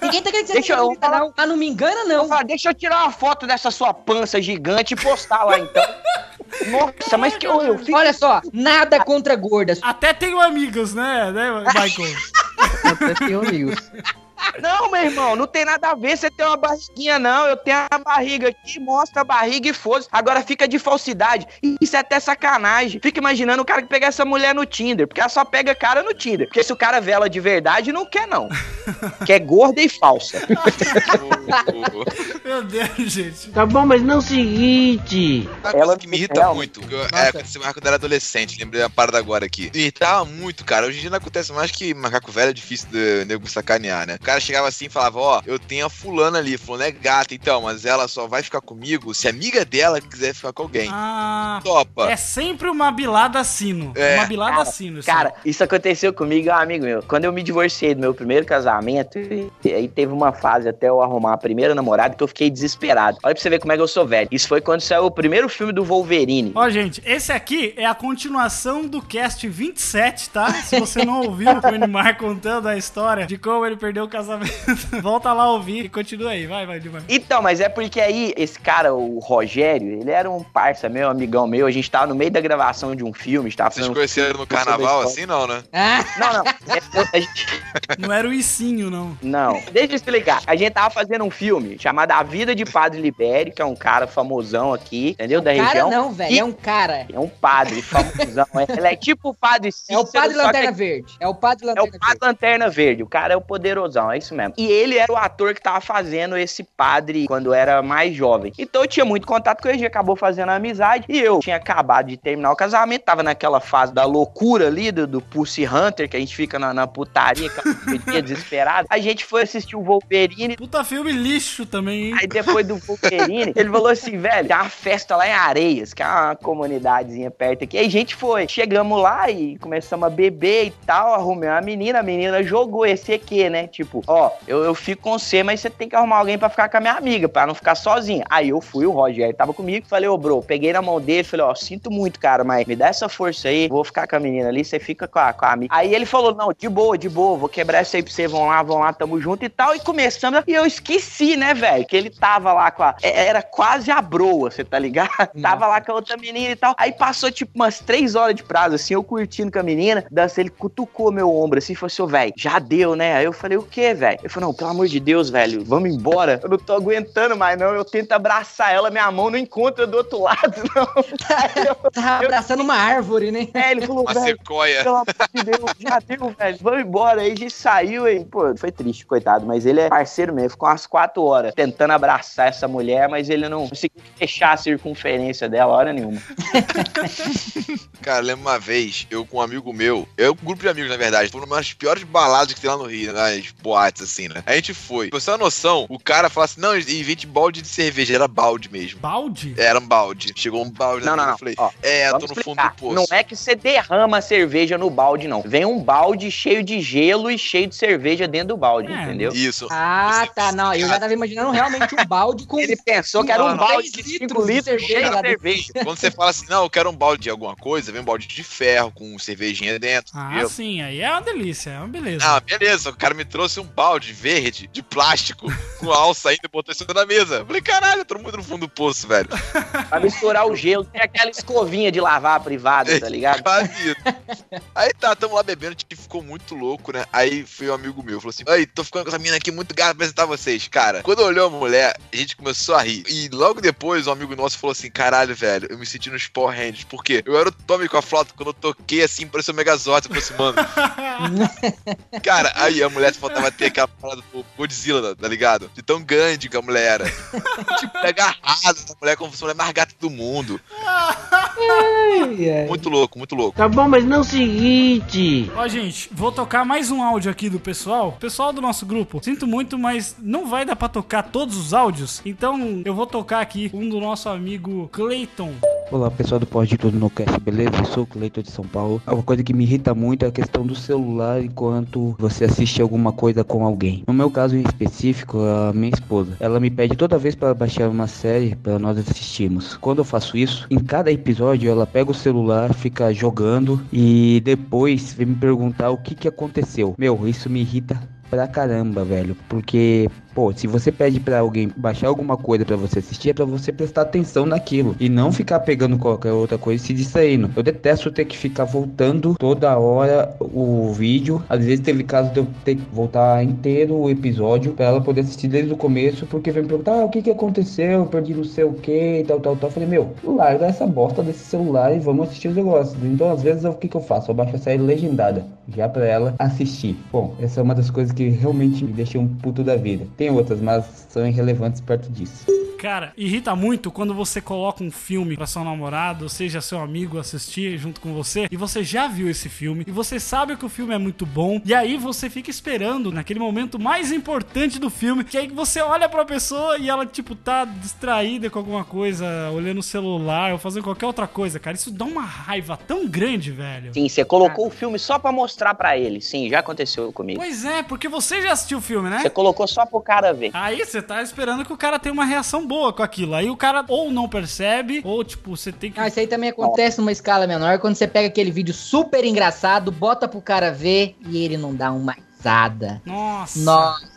Ninguém tá querendo que Deixa você eu- não, acredita, não. Ah, não me engana, Eu não. falo, deixa eu tirar uma foto dessa sua pança gigante e postar lá, então. Nossa, mas que eu, eu fico... Olha só, nada contra gordas. Até tenho amigas, né, né, Michael? Até tenho amigos. Não, meu irmão, não tem nada a ver você ter uma barriguinha, não. Eu tenho a barriga aqui, mostra a barriga e foda Agora fica de falsidade. Isso é até sacanagem. Fica imaginando o cara que pegar essa mulher no Tinder, porque ela só pega cara no Tinder. Porque se o cara vê ela de verdade, não quer, não. (laughs) quer gorda e falsa. Meu Deus, gente. Tá bom, mas não é o seguinte. Uma coisa Ela que me irrita ela- muito, eu, é, aconteceu mais quando eu era adolescente, lembrei uma parada agora aqui. Me irritava muito, cara. Hoje em dia não acontece mais que macaco velho é difícil de nego sacanear, né? O cara cara chegava assim e falava, ó, eu tenho a fulana ali, fulana é gata, então, mas ela só vai ficar comigo se a amiga dela quiser ficar com alguém. Ah, Topa. é sempre uma bilada sino. É. Uma bilada Cara, sino. isso Cara, isso aconteceu comigo, é um amigo meu. Quando eu me divorciei do meu primeiro casamento, aí teve uma fase até eu arrumar a primeira namorada que eu fiquei desesperado. Olha pra você ver como é que eu sou velho. Isso foi quando saiu o primeiro filme do Wolverine. Ó, gente, esse aqui é a continuação do cast 27, tá? Se você não ouviu o Neymar contando a história de como ele perdeu o casamento, (laughs) volta lá ouvir e continua aí. Vai, vai, Neymar. Então, mas é porque aí, esse cara, o Rogério, ele era um parça meu, amigão meu. A gente tava no meio da gravação de um filme, tava Vocês fazendo. conheceram no carnaval assim, não, né? Não, não. É, a gente- Não era o Icinho, não. Não, deixa eu explicar. A gente tava fazendo um filme chamado A Vida de Padre Libério, que é um cara famosão aqui, entendeu? Da Cara região. não, velho. E- É um cara. É um padre famosão. Ele é tipo o padre É Cícero, o Padre que Lanterna Verde. É o Padre É Lanterna o Padre Lanterna Verde. O cara é o poderosão, é isso mesmo. E ele era o ator que tava fazendo esse padre quando era mais jovem. Então eu tinha muito contato com ele, a gente acabou fazendo amizade. E eu tinha acabado de terminar o casamento, tava naquela fase da loucura ali, do, do Pussy Hunter, que a gente fica na, na putaria, (laughs) desesperada. A gente foi assistir o Wolverine. Puta filme lixo também, hein? Aí depois do Wolverine, ele falou assim, velho, tem uma festa lá em Areias, que é uma comunidadezinha perto aqui. Aí a gente foi. Chegamos lá e começamos a beber e tal, arrumei uma menina, a menina jogou esse aqui, né? Tipo, ó, eu, eu fico com você, mas você tem que arrumar alguém pra ficar com a minha amiga, pra não ficar sozinha. Aí eu fui, o Rogério tava comigo, falei, ô bro, peguei na mão dele, falei, ó, sinto muito, cara, mas me dá essa força aí, vou ficar com a menina ali, você fica com a, com a amiga. Aí ele falou, não, de boa, de boa, vou quebrar essa aí pra você, vão lá, vão lá, tamo junto e tal. E começamos, e eu esqueci, né, velho, que ele tava lá com a, é- era quase a broa, você tá ligado? (laughs) Tava lá com a outra menina e tal. Aí passou, tipo, umas três horas de prazo, assim, eu curtindo com a menina, dança, ele cutucou meu ombro, assim, e falou assim, ô, velho, já deu, né? Aí eu falei, o quê, velho? Ele falou, não, pelo amor de Deus, velho, vamos embora. Eu não tô aguentando mais, não. Eu tento abraçar ela, minha mão não encontra do outro lado, (laughs) não. Eu- (laughs) Tava abraçando uma árvore, né? é, ele falou, Uma velho, sequoia. pelo amor de Deus, já deu, velho. Vamos embora. Aí a gente saiu e, pô, foi triste, coitado. Mas ele é parceiro mesmo. Ficou umas quatro horas tentando abraçar essa mulher, mas ele não conseguiu fechar a circunferência dela hora nenhuma. (laughs) Cara, eu lembro uma vez, eu com um amigo meu, eu um grupo de amigos, na verdade, foi uma das piores baladas que tem lá no Rio, né? Nas boates, assim, né? A gente foi. Pra você ter uma noção, o cara falou assim: não, de balde de cerveja, era balde mesmo. Balde? Era um balde. Chegou um balde Não, não, não. Eu falei, Ó, é, tô no fundo explicar. do poço. Não é que você derrama a cerveja no balde, não. Vem um balde cheio de gelo e cheio de cerveja dentro do balde, É, entendeu? Isso. Ah, tá. Não, eu já tava imaginando realmente um balde com. Ele pensou que era um balde de 5 litros de cerveja cerveja. (laughs) Quando você fala assim, não, eu quero um balde de alguma coisa, vem um balde de ferro com cervejinha dentro. Ah, entendeu? sim, aí é uma delícia, é uma beleza. Ah, beleza. O cara me trouxe um balde verde, de plástico, com alça ainda, botou isso na mesa. Eu falei, caralho, todo mundo no fundo do poço, velho. Pra misturar o gelo. Tem aquela escovinha de lavar privada, tá (laughs) ligado? Aí tá, tamo lá bebendo, a gente ficou muito louco, né? Aí foi um amigo meu, falou assim: Aí, tô ficando com essa menina aqui muito gata pra apresentar vocês. Cara, quando olhou a mulher, a gente começou a rir. E logo depois, um amigo nosso falou assim: Caralho, velho, eu me senti nos Power Rangers. Por quê? Eu era o Tommy com a flauta, quando eu toquei assim, parecia o Megazord se aproximando. (laughs) Cara, aí a mulher faltava ter aquela parada do Godzilla, tá ligado? De tão grande que a mulher era. (laughs) tipo, agarrada essa mulher como se fosse a mulher mais gata do mundo. Muito louco, muito louco. Tá bom, mas não é o seguinte. Ó, gente, vou tocar mais um áudio aqui do pessoal. Pessoal do nosso grupo, sinto muito, mas não vai dar pra tocar todos os áudios. Então eu vou tocar aqui um do nosso amigo Clayton. Olá pessoal do Pode de Tudo no Cast, beleza? Eu sou o Cleiton de São Paulo. Uma coisa que me irrita muito é a questão do celular enquanto você assiste alguma coisa com alguém. No meu caso em específico, a minha esposa. Ela me pede toda vez para baixar uma série para nós assistirmos. Quando eu faço isso, em cada episódio ela pega o celular, fica jogando e depois vem me perguntar o que que aconteceu. Meu, isso me irrita pra caramba, velho. Porque, pô, se você pede pra alguém baixar alguma coisa pra você assistir, é pra você prestar atenção naquilo. E não ficar pegando qualquer outra coisa e se distraindo. Eu detesto ter que ficar voltando toda hora o vídeo. Às vezes teve caso de eu ter que voltar inteiro o episódio pra ela poder assistir desde o começo. Porque vem me perguntar, ah, o que que aconteceu? Eu perdi não sei o que e tal, tal, tal. Eu falei, meu, larga essa bosta desse celular e vamos assistir os negócios. Então, às vezes, o que que eu faço? Eu baixo a série legendada, já pra ela assistir. Bom, essa é uma das coisas que realmente me deixa um puto da vida. Tem outras, mas são irrelevantes perto disso. Cara, irrita muito quando você coloca um filme pra seu namorado, ou seja, seu amigo assistir junto com você, e você já viu esse filme, e você sabe que o filme é muito bom, e aí você fica esperando naquele momento mais importante do filme, que aí você olha pra pessoa e ela, tipo, tá distraída com alguma coisa, olhando o celular ou fazendo qualquer outra coisa, cara. Isso dá uma raiva tão grande, velho. Sim, você colocou o filme só pra mostrar pra ele. Sim, já aconteceu comigo. Pois é, porque você já assistiu o filme, né? Você colocou só pro cara ver. Aí você tá esperando que o cara tenha uma reação boa com aquilo. Aí o cara ou não percebe, ou tipo, você tem que. Ah, isso aí também acontece numa escala menor, quando você pega aquele vídeo super engraçado, bota pro cara ver e ele não dá uma risada. Nossa. Nossa,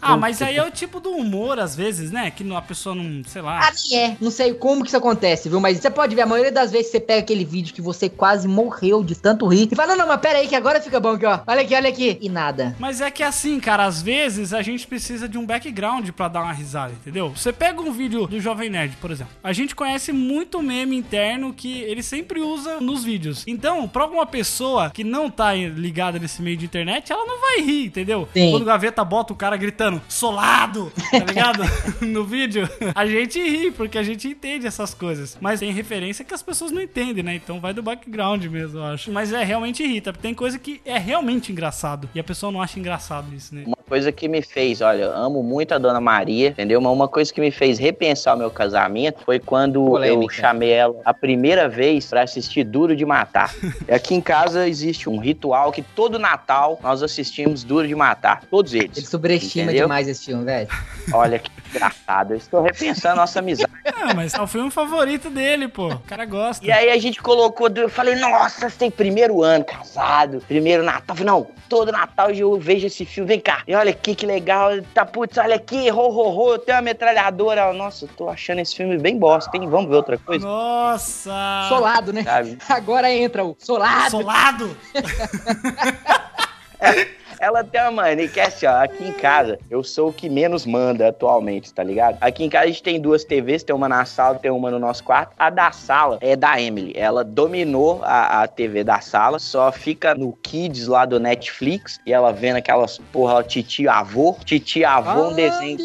Ah, mas aí é o tipo do humor, às vezes, né? Que a pessoa não, sei lá. Ah, nem é. Não sei como que isso acontece, viu? Mas você pode ver, a maioria das vezes você pega aquele vídeo que você quase morreu de tanto rir e fala, não, não, mas pera aí que agora fica bom aqui, ó. Olha aqui, olha aqui. E nada. Mas é que assim, cara, às vezes a gente precisa de um background pra dar uma risada, entendeu? Você pega um vídeo do Jovem Nerd, por exemplo. A gente conhece muito meme interno que ele sempre usa nos vídeos. Então, pra alguma pessoa que não tá ligada nesse meio de internet, ela não vai rir, entendeu? Sim. Quando o Gaveta bota o cara gritando solado, tá ligado? (laughs) no vídeo, a gente ri, porque a gente entende essas coisas. Mas tem referência que as pessoas não entendem, né? Então vai do background mesmo, eu acho. Mas é realmente irrita, porque tem coisa que é realmente engraçado. E a pessoa não acha engraçado isso, né? Coisa que me fez, olha, eu amo muito a Dona Maria, entendeu? Mas uma coisa que me fez repensar o meu casamento foi quando eu Polêmica. chamei ela a primeira vez pra assistir Duro de Matar. Aqui em casa existe um ritual que todo Natal nós assistimos Duro de Matar. Todos eles. Ele subestima Entendeu? demais esse filme, velho. Olha que engraçado. Eu estou repensando a nossa amizade. (laughs) Ah, mas é o filme favorito dele, pô. O cara gosta. E aí a gente colocou, eu falei, nossa, você tem primeiro ano casado, primeiro Natal. Eu falei, não, todo Natal eu vejo esse filme, vem cá. E olha aqui que legal, tá putz, olha aqui, ho, ho, ho, eu tenho uma metralhadora. Nossa, eu tô achando esse filme bem bosta, hein? Vamos ver outra coisa? Nossa! Solado, né? Sabe? Agora entra o solado. Solado! (laughs) Ela tem uma mania que é assim, ó, aqui em casa, eu sou o que menos manda atualmente, tá ligado? Aqui em casa a gente tem duas TVs, tem uma na sala, tem uma no nosso quarto. A da sala é da Emily. Ela dominou a, a TV da sala, só fica no Kids lá do Netflix, e ela vendo aquelas porra, titi avô, titi avô, um desenho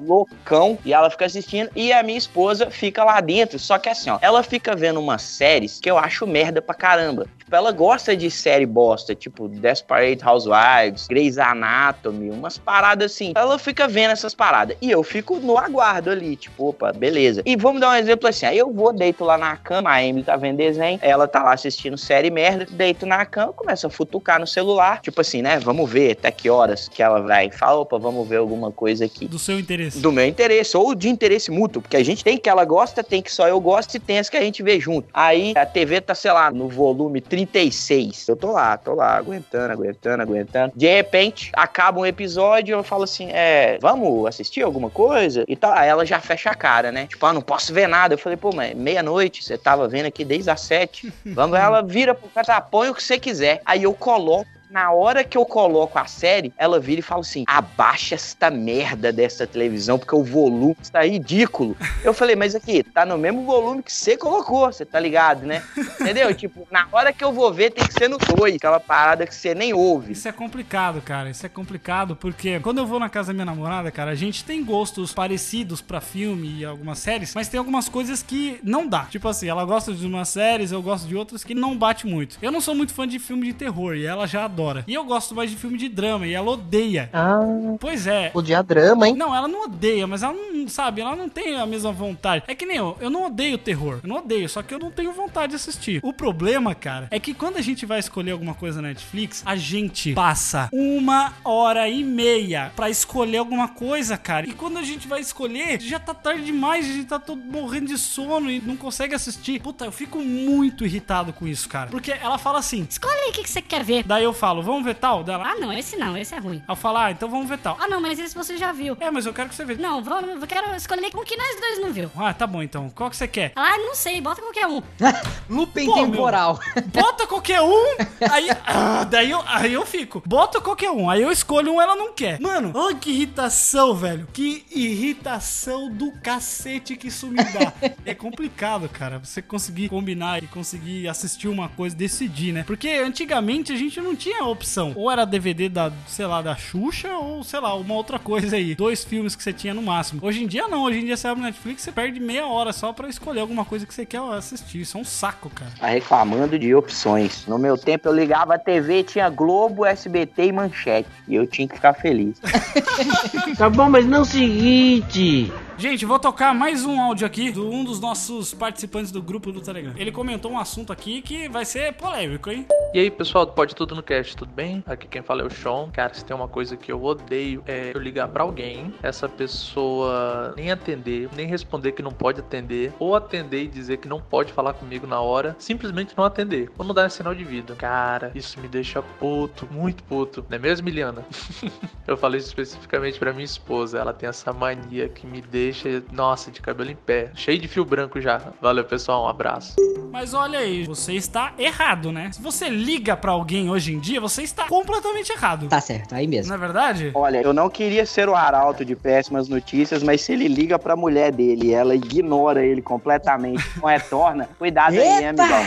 loucão, e ela fica assistindo, e a minha esposa fica lá dentro, só que assim, ó, ela fica vendo umas séries que eu acho merda pra caramba. Tipo, ela gosta de série bosta, tipo Desperate Housewives, Grey's Anatomy, umas paradas assim. Ela fica vendo essas paradas. E eu fico no aguardo ali, tipo, opa, beleza. E vamos dar um exemplo assim, aí eu vou, deito lá na cama, a Emily tá vendo desenho, ela tá lá assistindo série merda, deito na cama, começa a futucar no celular, tipo assim, né, vamos ver até que horas que ela vai. Fala, opa, vamos ver alguma coisa aqui. Do seu interesse. Do meu interesse, ou de interesse mútuo, porque a gente tem que ela gosta, tem que só eu gosto e tem as que a gente vê junto. Aí a TV tá, sei lá, no volume 36. Eu tô lá, tô lá, aguentando, aguentando, aguentando. De repente, acaba um episódio, eu falo assim, é, vamos assistir alguma coisa? E tal. Aí ela já fecha a cara, né? Tipo, ah, não posso ver nada. Eu falei, pô, mas meia-noite, você tava vendo aqui desde as sete. Vamos, ela vira pro cara, tá, põe o que você quiser. Aí eu coloco na hora que eu coloco a série, ela vira e fala assim: abaixa esta merda dessa televisão, porque o volume está ridículo. Eu falei, mas aqui, tá no mesmo volume que você colocou, você tá ligado, né? Entendeu? tipo, na hora que eu vou ver, tem que ser no 2, aquela parada que você nem ouve. Isso é complicado, cara. Isso é complicado porque quando eu vou na casa da minha namorada, cara, a gente tem gostos parecidos pra filme e algumas séries, mas tem algumas coisas que não dá. Tipo assim, ela gosta de umas séries, eu gosto de outras que não bate muito. Eu não sou muito fã de filme de terror e ela já adora. E eu gosto mais de filme de drama e ela odeia. Ah, Pois é. odia drama, hein? Não, ela não odeia, mas ela não, sabe, ela não tem a mesma vontade. É que nem eu, eu não odeio terror. Eu não odeio, só que eu não tenho vontade de assistir. O problema, cara, é que quando a gente vai escolher alguma coisa na Netflix, a gente passa uma hora e meia pra escolher alguma coisa, cara. E quando a gente vai escolher, já tá tarde demais, a gente tá todo morrendo de sono e não consegue assistir. Puta, eu fico muito irritado com isso, cara. Porque ela fala assim: Escolhe aí o que, que você quer ver. Daí eu falo, vamos ver tal? Dela, Ah, não, esse não, esse é ruim. Aí eu falo, ah, então vamos ver tal. Ah, não, mas esse você já viu. É, mas eu quero que você veja. Não, vou- eu quero escolher um que nós dois não viu. Ah, tá bom então. Qual que você quer? Ah, não sei, bota qualquer um. (laughs) Looping Pô, temporal. Bota qualquer um, (laughs) aí. ah, daí eu, aí eu fico. Bota qualquer um, aí eu escolho um, ela não quer. Mano, olha que irritação, velho. Que irritação do cacete que isso me dá. (laughs) é complicado, cara. Você conseguir combinar e conseguir assistir uma coisa, decidir, né? Porque antigamente a gente não tinha opção. Ou era DVD da, sei lá, da Xuxa, ou sei lá, uma outra coisa aí. Dois filmes que você tinha no máximo. Hoje em dia não, hoje em dia você abre Netflix você perde meia hora só pra escolher alguma coisa que você quer assistir. Isso é um saco, cara. Tá reclamando de opções. No meu tempo eu ligava a TV, tinha Globo, SBT e Manchete. E eu tinha que ficar feliz. (laughs) Tá bom, mas não é o seguinte. Gente, vou tocar mais um áudio aqui de um dos nossos participantes do grupo do Telegram. Ele comentou um assunto aqui que vai ser polêmico, hein? E aí, pessoal, pode tudo no cast, tudo bem? Aqui quem fala é o Sean. Cara, se tem uma coisa que eu odeio é eu ligar pra alguém, essa pessoa nem atender, nem responder que não pode atender, ou atender e dizer que não pode falar comigo na hora, simplesmente não atender, ou não dar sinal de vida. Cara, isso me deixa puto, muito puto. Não é mesmo, Miliana? (laughs) eu falei especificamente pra minha esposa. Ela tem essa mania que me deixa, nossa, de cabelo em pé, cheio de fio branco já. Valeu, pessoal, um abraço. Mas olha aí, você está errado, né? Se você liga pra alguém hoje em dia, você está completamente errado. Tá certo, aí mesmo. Não é verdade? Olha, eu não queria ser o arauto de péssimas notícias, mas se ele liga pra mulher dele e ela ignora ele completamente, não retorna, cuidado aí, amigão.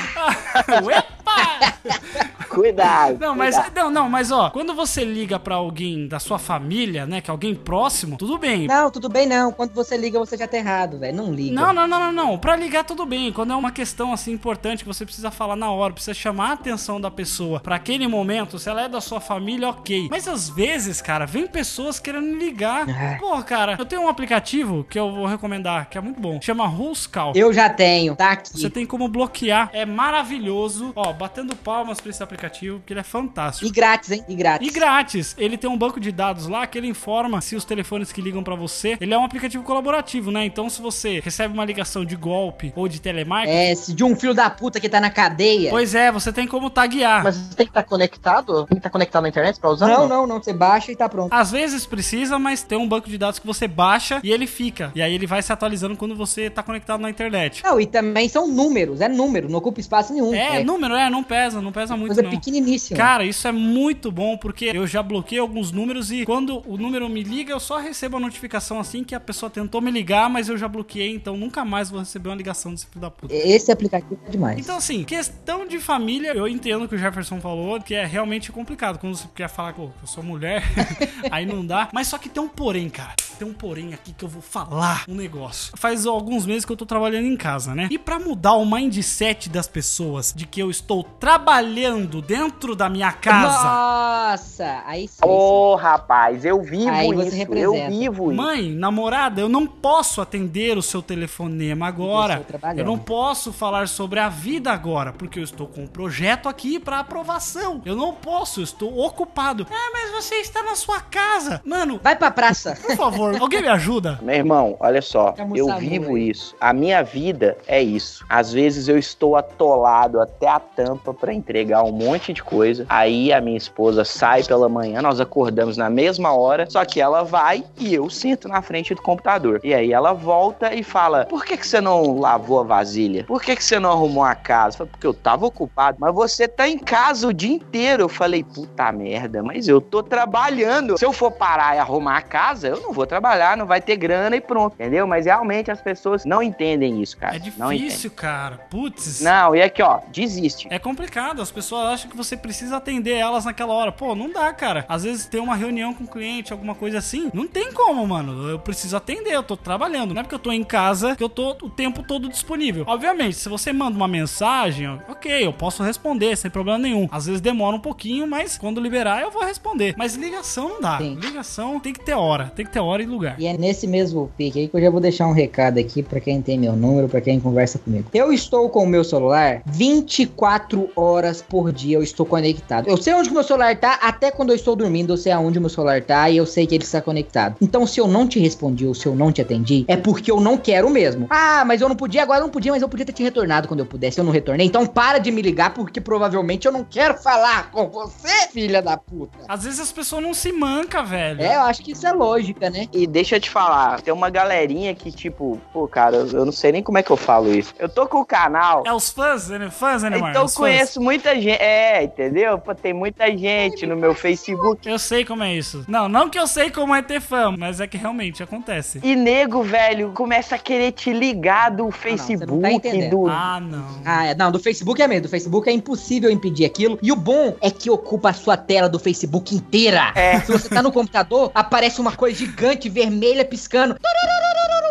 (laughs) (laughs) Cuidado. Não, mas cuidado. não, não, mas ó, quando você liga pra alguém da sua família, né, que é alguém próximo, tudo bem. Não, tudo bem não. Quando você liga, você já tá errado, velho. Não liga. Não, não, não, não, não. Pra ligar tudo bem. Quando é uma questão assim importante que você precisa falar na hora, precisa chamar a atenção da pessoa pra aquele momento, se ela é da sua família, ok. Mas às vezes, cara, vem pessoas querendo ligar. É. Pô, cara, eu tenho um aplicativo que eu vou recomendar, que é muito bom. Chama Who's Call. Eu já tenho, tá aqui. Você tem como bloquear. É maravilhoso. Ó, batendo palmas pra esse aplicativo, porque ele é fantástico. E grátis, hein? E grátis. E grátis. Ele tem um banco de dados lá que ele informa se os telefones que ligam pra você. Ele é um aplicativo colaborativo, né? Então, se você recebe uma ligação de golpe ou de telemarketing. É, se de um filho da puta que tá na cadeia. Pois é, você tem como taguear. Mas você tem que estar conectado? Tem que estar conectado na internet pra usar? Não, não, não. Você baixa e tá pronto. Às vezes precisa, mas tem um banco de dados que você baixa e ele fica. E aí ele vai se atualizando quando você tá conectado na internet. Não, e também são números, é número, não ocupa espaço nenhum. É, número, é, não pesa, não pesa muito Coisa não. pequeniníssima. Cara, isso é muito bom porque eu já bloqueei alguns números e quando o número me liga, eu só recebo a notificação assim que a pessoa tentou me ligar, mas eu já bloqueei, então nunca mais vou receber uma ligação desse filho da puta. Esse aplicativo é demais. Então, assim, questão de família, eu entendo que o Jefferson falou que é realmente complicado. Quando você quer falar que eu sou mulher, (laughs) aí não dá. Mas só que tem um porém, cara. Tem um porém aqui que eu vou falar um negócio. Faz alguns meses que eu tô trabalhando em casa, né? E pra mudar o mindset das pessoas de que eu estou trabalhando dentro da minha casa. Nossa, aí sim. Ô, rapaz, eu vivo Aí isso. Eu vivo isso. Mãe, namorada, eu não posso atender o seu telefonema agora. Estou trabalhando. Eu não posso falar sobre a vida agora, porque eu estou com um projeto aqui pra aprovação. Eu não posso, eu estou ocupado. Ah, mas você está na sua casa. Mano, Vai pra praça. por favor, (laughs) alguém me ajuda? Meu irmão, olha só, eu vivo isso. A minha vida é isso. Às vezes eu estou atolado até a tampa pra entregar um monte de coisa. Aí a minha esposa sai pela manhã, nós acordamos na mesma hora, só que ela vai e eu sento na frente do computador. E aí ela volta e fala: Por que, que você não lavou a vasilha? Por que, que você não arrumou a casa? Eu falei, Porque eu tava ocupado. Mas você tá em casa o dia inteiro. Eu falei, puta merda, mas eu tô trabalhando. Se eu for parar e arrumar a casa, eu não vou trabalhar, não vai ter grana e pronto. Entendeu? Mas realmente as pessoas não entendem isso, cara. É difícil, cara. Putz. Não, e aqui, ó, desiste. É complicado, as pessoas acham que você precisa atender elas naquela hora. Pô, não dá, cara. Às vezes tem uma reunião com o cliente, alguma coisa assim. Não tem como, mano. Eu preciso atender, eu tô trabalhando. Não é porque eu tô em casa que eu tô o tempo todo disponível. Obviamente, se você manda uma mensagem, ok, eu posso responder sem problema nenhum. Às vezes demora um pouquinho, mas quando liberar eu vou responder. Mas ligação não dá. Sim. Ligação tem que ter hora. Tem que ter hora e lugar. E é nesse mesmo pique aí que eu já vou deixar um recado aqui pra quem tem meu número, pra quem conversa comigo. Eu estou com o meu celular 24 horas por dia, eu estou conectado. Eu sei onde meu celular tá, até quando eu estou dormindo, eu sei aonde o meu celular tá e eu sei que ele está conectado. Então, se eu não te respondi ou se eu não te atendi, é porque eu não quero mesmo. Ah, mas eu não podia, agora eu não podia, mas eu podia ter te retornado quando eu pudesse. Eu não retornei. Então, para de me ligar, porque provavelmente eu não quero falar com você, filha da puta. Às vezes as pessoas não se mancam, velho. É, eu acho que isso é lógica, né? E deixa eu te falar, tem uma galerinha que, tipo, pô, cara, eu não sei nem como é que eu falo isso. Eu tô com o canal. É os fãs, né? Fãs, né, Neymar? Então fãs. conheço muita gente. É, entendeu? Pô, tem muita gente no meu Facebook. Eu sei como é isso. Não, não que eu sei como é ter fã, mas é que realmente acontece. E nego, velho, começa a querer te ligar do não Facebook, tá entendendo. do. Ah, não. Ah, é, não, do Facebook é mesmo. Do Facebook é impossível impedir aquilo. E o bom é que ocupa a sua tela do Facebook inteira. É. Se você tá no computador, aparece uma coisa gigante, vermelha, piscando.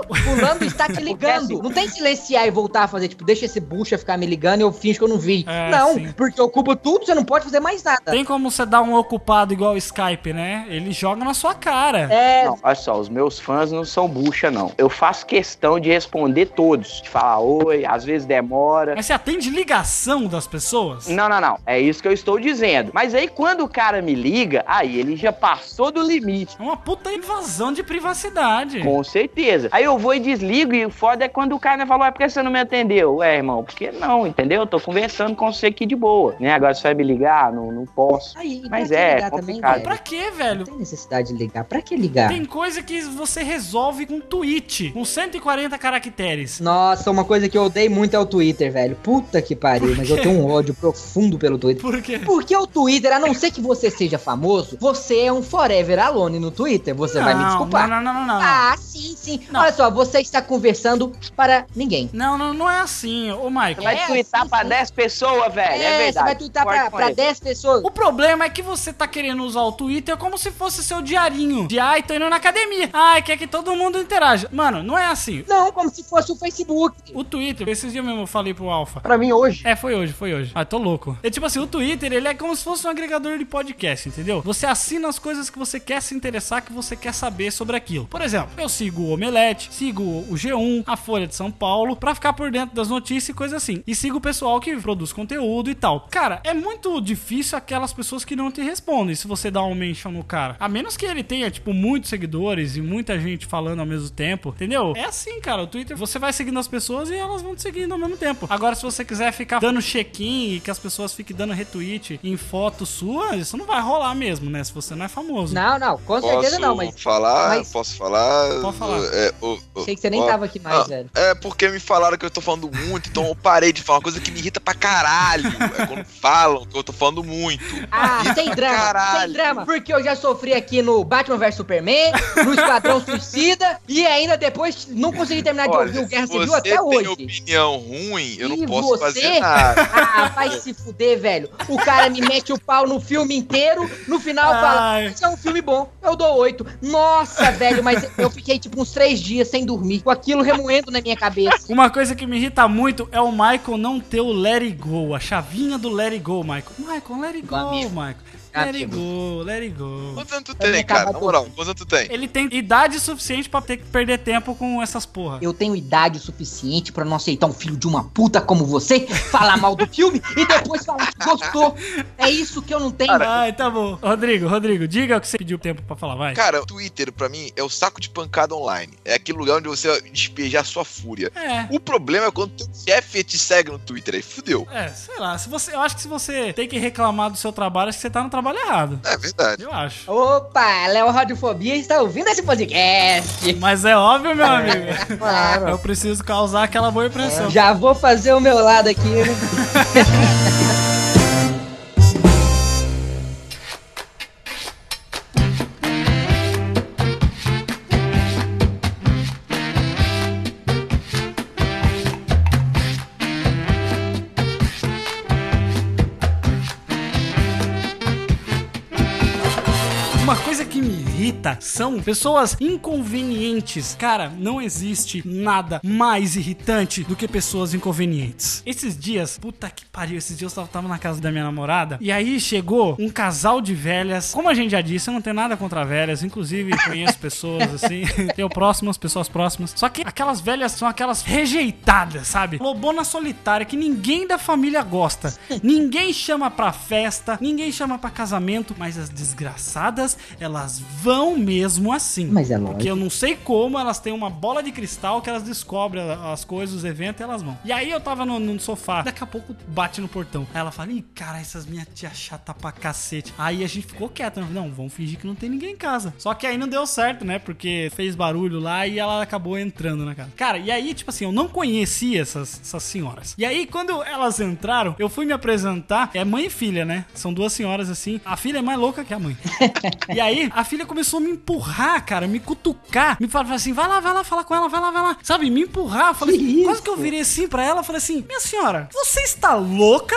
Fulano está te (laughs) ligando. Não tem silenciar e voltar a fazer, tipo, deixa esse bucha ficar me ligando e eu finjo que eu não vi. É, não, sim. porque ocupa tudo, você não pode fazer mais nada. Tem como você dar um ocupado igual o Skype, né? Ele joga na sua cara. É, Não, olha só, os meus fãs não são bucha, não. Eu faço questão de responder todos. De falar oi, às vezes demora. Mas você atende ligação das pessoas? Não, não, não. É isso que eu estou dizendo. Mas aí quando o cara me liga, aí ele já passou do limite. É uma puta invasão de privacidade. Com certeza. Aí eu vou e desligo, e o foda é quando o cara falou, é porque você não me atendeu? Ué, irmão, porque não, entendeu? Eu tô conversando com você aqui de boa, né? Agora você vai me ligar? Não, não posso. Aí, Mas pra que é ligar também, complicado. velho? Pra quê, velho? Não tem necessidade de ligar. Pra que ligar? Tem coisa que você resolve com tweet, com 140 caracteres. Nossa, uma coisa que eu odeio muito é o Twitter, velho. Puta que pariu, mas eu tenho um ódio profundo pelo Twitter. Por quê? Porque o Twitter, a não ser que você seja famoso, você é um forever alone no Twitter. Você vai me Não, desculpar. Não, não, não, não. não. Ah, sim, sim. Olha só, você está conversando para ninguém. Não, não, não é assim, ô Mike. Você vai twittar pra 10 pessoas, velho. É, verdade. você vai twittar pra, com pra ele. 10 pessoas. O problema é que você tá querendo usar o Twitter como se fosse seu diarinho. De ai, tô indo na academia. Ai, quer que todo mundo interaja. Mano, não é assim. Não, como se fosse o Facebook. O Twitter, esses dias mesmo eu falei pro Alpha. Pra mim hoje. É, foi hoje, foi hoje. Ah, tô louco. É tipo assim, o Twitter, ele é como se fosse um agregador de podcast, entendeu? Você assina as coisas que você quer se interessar, que você quer saber sobre aquilo. Por exemplo, eu sigo o Omelete, sigo o G1, a Folha de São Paulo, pra ficar por dentro das notícias e coisas assim. E sigo o pessoal que produz conteúdo e tal. Cara, é muito difícil aquelas pessoas que não te respondem se você dá um mention no cara. A menos que ele tenha, tipo, muitos seguidores e muita gente falando ao mesmo tempo, entendeu? É assim, cara. O Twitter, você vai seguindo as pessoas e elas vão te seguindo ao mesmo tempo. Agora, se você quiser ficar dando check-in e que as pessoas fiquem dando retweet em foto sua, isso não vai rolar mesmo, né? Se você não é famoso. Não, não, com certeza não, mas. falar? mas- Posso falar? Pode falar. É, o- Sei que você nem ó, tava aqui mais, ah, velho. É porque me falaram que eu tô falando muito, então eu parei de falar uma coisa que me irrita pra caralho. É quando falam que eu tô falando muito. Ah, sem drama, Caralho. sem drama. Porque eu já sofri aqui no Batman vs Superman, no Esquadrão (laughs) Suicida, e ainda depois não consegui terminar de ouvir o Guerra se Civil você até tem hoje. opinião ruim, eu E não posso você? fazer nada. (laughs) Ah, vai se fuder, velho. O cara me mete o pau no filme inteiro, no final fala, Ai. isso é um filme bom, eu dou oito. Nossa, velho, mas eu fiquei tipo uns três dias sem dormir, com aquilo remoendo na minha cabeça. Uma coisa que me irrita muito é o Michael não ter o Let It Go, a chavinha do Let It Go, Michael. Michael, let it go, Amigo. Michael. Let it go, let it go. Quantos anos tu tem, cara? Na moral, quantos anos tu tem? Ele tem idade suficiente pra ter que perder tempo com essas porra. Eu tenho idade suficiente pra não aceitar um filho de uma puta como você falar mal do filme e depois falar que gostou. É isso que eu não tenho. Ai, tá bom. Rodrigo, Rodrigo, diga o que você pediu tempo pra falar, vai. Cara, o Twitter, pra mim, é o saco de pancada online. É aquele lugar onde você despejar sua fúria. É. O problema é quando teu chefe te segue no Twitter, aí fudeu. É, sei lá. Se você, eu acho que se você tem que reclamar do seu trabalho, acho que você tá no trabalho errado. É verdade. Eu acho. Opa, Léo Radiofobia está ouvindo esse podcast. Mas é óbvio, meu amigo. Claro. Eu preciso causar aquela boa impressão. Já vou fazer o meu lado aqui, (laughs) são pessoas inconvenientes. Cara, não existe nada mais irritante do que pessoas inconvenientes. Esses dias, puta que pariu, esses dias eu tava na casa da minha namorada e aí chegou um casal de velhas. Como a gente já disse, eu não tenho nada contra velhas, inclusive conheço pessoas (laughs) assim, (laughs) tenho próximas, pessoas próximas. Só que aquelas velhas são aquelas rejeitadas, sabe? Lobona solitária que ninguém da família gosta. Ninguém chama pra festa, ninguém chama pra casamento, mas as desgraçadas, elas vão mesmo assim. Mas é Porque lógico. eu não sei como elas têm uma bola de cristal que elas descobrem as coisas, os eventos e elas vão. E aí eu tava no, no sofá, daqui a pouco bate no portão. Aí ela fala: Ih, cara, essas minhas tia chata pra cacete. Aí a gente ficou quieto. né? Não, vamos fingir que não tem ninguém em casa. Só que aí não deu certo, né? Porque fez barulho lá e ela acabou entrando na casa. Cara, e aí, tipo assim, eu não conhecia essas, essas senhoras. E aí, quando elas entraram, eu fui me apresentar. É mãe e filha, né? São duas senhoras assim. A filha é mais louca que a mãe. (laughs) E aí, a filha começou a me empurrar, cara, me cutucar, me falar assim, vai lá, vai lá, fala com ela, vai lá, vai lá. Sabe, me empurrar. Eu falei, Que quase que eu virei assim pra ela, eu falei assim, minha senhora, você está louca?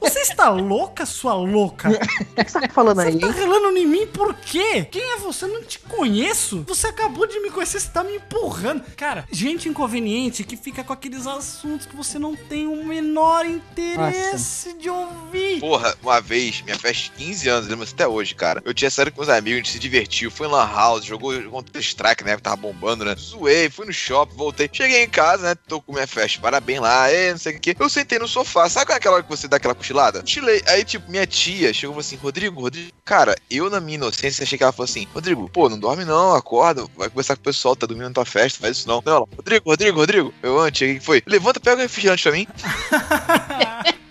Você está louca, sua louca? (laughs) O que você tá falando aí, Você tá relando em mim por quê? Quem é você? Eu não te conheço. Você acabou de me conhecer, você tá me empurrando. Cara, gente inconveniente que fica com aqueles assuntos que você não tem o menor interesse de ouvir. Porra, uma vez, minha festa de 15 anos, lembro até hoje, cara. Eu tinha saído com meus amigos, a gente se divertiu, foi em Lan House, jogou Counter-Strike, né? Tava bombando, né? Zoei, fui no shopping, voltei. Cheguei em casa, né? Tô com minha festa, parabéns lá, e não sei o que. Eu sentei no sofá, sabe aquela hora que você dá aquela cochilada? Cochilei. Aí, tipo, minha tia chegou assim: Rodrigo, Rodrigo. Cara, eu na minha inocência achei que ela falou assim: Rodrigo, pô, não dorme não, acorda, vai conversar com o pessoal, tá dormindo na tua festa, faz isso não. Não, ela, Rodrigo, Rodrigo, Rodrigo. Eu antes, cheguei, foi. Levanta, pega o refrigerante pra mim. (laughs)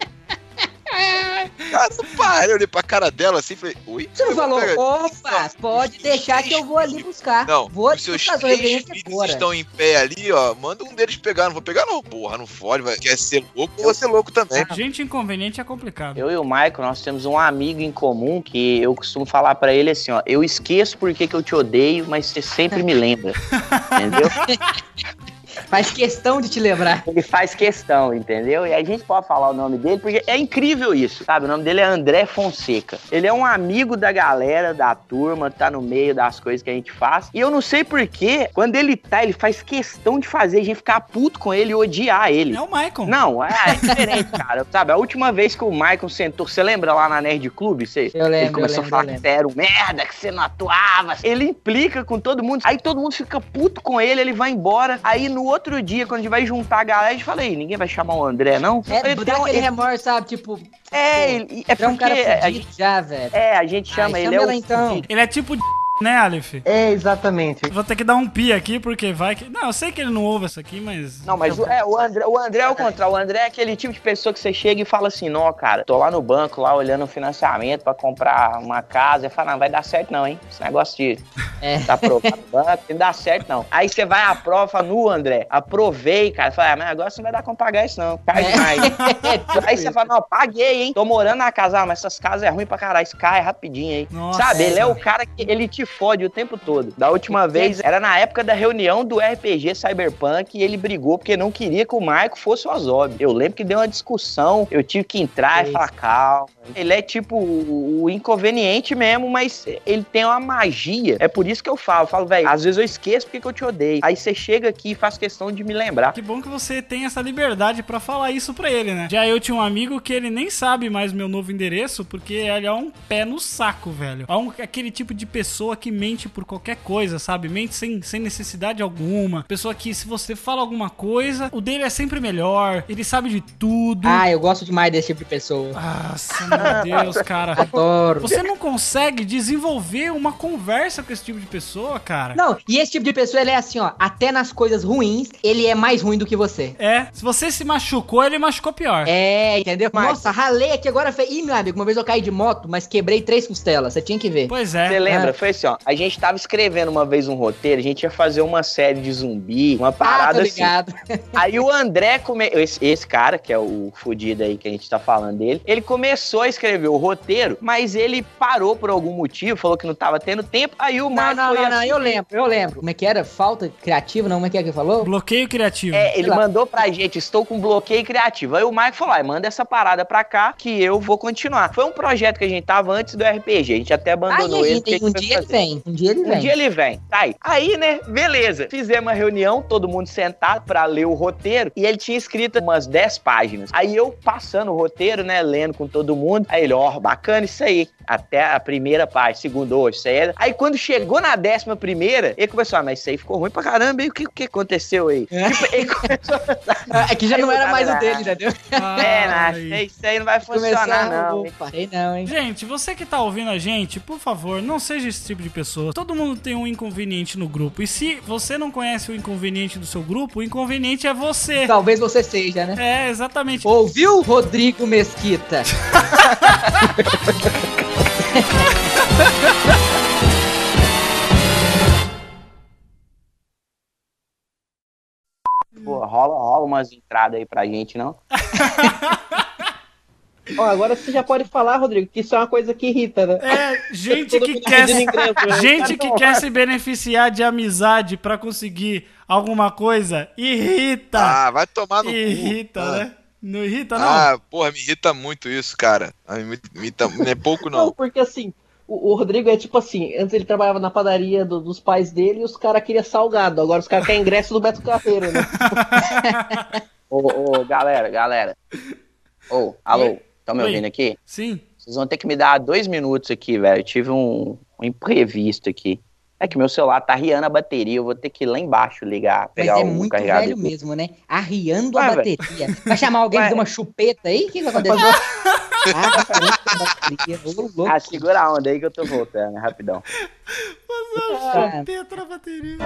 Cara, para. Eu olhei pra cara dela assim e falei, oi? Você não falou, pegar- opa, pode deixar que eu vou ali buscar. Não, vou os seus três filhos agora. estão em pé ali, ó. Manda um deles pegar. Não vou pegar, não. Porra, não fode. Vai. Quer ser louco, eu vou ser louco também. Gente inconveniente é complicado. Eu e o Michael, nós temos um amigo em comum que eu costumo falar pra ele assim, ó, eu esqueço porque que eu te odeio, mas você sempre me lembra. (laughs) entendeu? (laughs) Faz questão de te lembrar. Ele faz questão, entendeu? E a gente pode falar o nome dele, porque é incrível isso, sabe? O nome dele é André Fonseca. Ele é um amigo da galera, da turma, tá no meio das coisas que a gente faz. E eu não sei porquê, quando ele tá, ele faz questão de fazer a gente ficar puto com ele e odiar ele. É o Michael. Não, é, é diferente, (laughs) cara. Sabe, a última vez que o Michael sentou, você lembra lá na Nerd Club? Você, Eu lembro, ele começou eu lembro, a falar que era um merda, que você não atuava. Ele implica com todo mundo. Aí todo mundo fica puto com ele, ele vai embora. Aí no outro dia, quando a gente vai juntar a galera, a gente fala, aí, ninguém vai chamar o André, não? É, Ele dá um- aquele ele- remorso, sabe? Tipo, É, ele, é é um cara porque a fudido gente, já, velho. é, a gente chama Ai, ele chama é ela o então. Ele é tipo de né, Aleph? É, exatamente. Vou ter que dar um pi aqui, porque vai que. Não, eu sei que ele não ouve isso aqui, mas. Não, mas o, é, o, André, o André é o contrário. O André é aquele tipo de pessoa que você chega e fala assim: Não, cara, tô lá no banco, lá olhando o financiamento pra comprar uma casa. E fala: Não, vai dar certo não, hein? Esse negócio de É. tá aprovado no banco, não dá certo não. Aí você vai à prova, fala, no André, aprovei, cara. Fala: ah, Mas agora você não vai dar como pagar isso não. Cai É. demais. (laughs) Aí você fala: Não, paguei, hein? Tô morando na casa, ah, mas essas casas é ruim pra caralho. Isso cai rapidinho aí. Nossa. Sabe? Ele é o cara que ele te fode o tempo todo. Da última vez, era na época da reunião do RPG Cyberpunk e ele brigou porque não queria que o Marco fosse o Azob. Eu lembro que deu uma discussão, eu tive que entrar e falar, calma. Ele é tipo o, inconveniente mesmo, mas ele tem uma magia. É por isso que eu falo. Eu falo, velho, às vezes eu esqueço porque que eu te odeio. Aí você chega aqui e faz questão de me lembrar. Que bom que você tem essa liberdade pra falar isso pra ele, né? Já eu tinha um amigo que ele nem sabe mais meu novo endereço, porque ele é um pé no saco, velho. É um- aquele tipo de pessoa que mente por qualquer coisa, sabe? Mente sem, sem necessidade alguma. Pessoa que, se você fala alguma coisa, o dele é sempre melhor, ele sabe de tudo. Ah, eu gosto demais desse tipo de pessoa. Nossa, meu Deus, (laughs) cara. Adoro. Você não consegue desenvolver uma conversa com esse tipo de pessoa, cara. Não, e esse tipo de pessoa, ele é assim, ó, até nas coisas ruins, ele é mais ruim do que você. É, se você se machucou, ele machucou pior. É, entendeu? Mas- Nossa, ralei aqui agora. Foi... Ih, meu amigo, uma vez eu caí de moto, mas quebrei três costelas. Você tinha que ver. Pois é. Você lembra? Ah. Foi assim, ó. A gente tava escrevendo uma vez um roteiro, a gente ia fazer uma série de zumbi, uma Ah, parada assim. ligado. (laughs) Aí o André, come... esse, esse cara, que é o fudido aí que a gente tá falando dele, ele começou a escrever o roteiro, mas ele parou por algum motivo, falou que não tava tendo tempo. Aí o Não, Marco não, foi não, não, assim- eu lembro, eu lembro. Como é que era? Falta criativa, não? Como é que é que falou? Bloqueio criativo. É, ele mandou pra gente, estou com bloqueio criativo. Aí o Marco falou, ah, manda essa parada pra cá que eu vou continuar. Foi um projeto que a gente tava antes do RPG, a gente até Aí, abandonou a ele. gente, um a gente dia foi ele fazer. Vem. Um dia ele Um vem. dia ele vem. Tá aí. Aí, né, beleza. Fizemos uma reunião, todo mundo sentado pra ler o roteiro. E ele tinha escrito umas 10 páginas. Aí eu passando o roteiro, né, lendo com todo mundo. Aí ele, ó, bacana isso aí. Até a primeira parte, segunda, hoje, isso aí. era- Aí quando chegou na décima primeira, ele começou, ah, mas isso aí ficou ruim pra caramba. E o que, o que aconteceu aí? Tipo, ele começou a... (laughs) É que já não era mais o dele, entendeu? (laughs) É, isso aí não vai funcionar, Começar, não. Não parei não, hein? Gente, você que tá ouvindo a gente, por favor, não seja esse tipo de pessoa. Todo mundo tem um inconveniente no grupo. E se você não conhece o inconveniente do seu grupo, o inconveniente é você. Talvez você seja, né? É, exatamente. Ouviu, Rodrigo Mesquita? Pô, rola, rola umas entradas aí pra gente, não? (laughs) Ó, agora você já pode falar, Rodrigo, que isso é uma coisa que irrita, né? É, gente que quer, ingresso, né? gente Cara, que quer se beneficiar de amizade pra conseguir alguma coisa, irrita. Ah, vai tomar no cu. irrita, né? Não irrita, não? Ah, porra, me irrita muito isso, cara. Ah, Me me irrita, não é pouco, Não, não. porque assim, o, o Rodrigo é tipo assim, antes ele trabalhava na padaria do- dos pais dele e os caras queriam salgado, agora os caras querem ingresso do Beto Carreiro, né? (laughs) Ô, ô, galera, galera. Ô, alô, estão me Oi. ouvindo aqui? Sim. Vocês vão ter que me dar dois minutos aqui, velho. Eu tive um, um imprevisto aqui. É que meu celular tá riando a bateria, eu vou ter que ir lá embaixo ligar, Mas pegar é o muito carregador. velho mesmo, né? Arriando a Vai, velho. bateria. Vai chamar alguém Vai. de uma chupeta aí? O que vai acontecer? Arriando a bateria. Ô, louco. Ah, segura a onda aí que eu tô voltando, rapidão. Ah, Chupeta na bateria.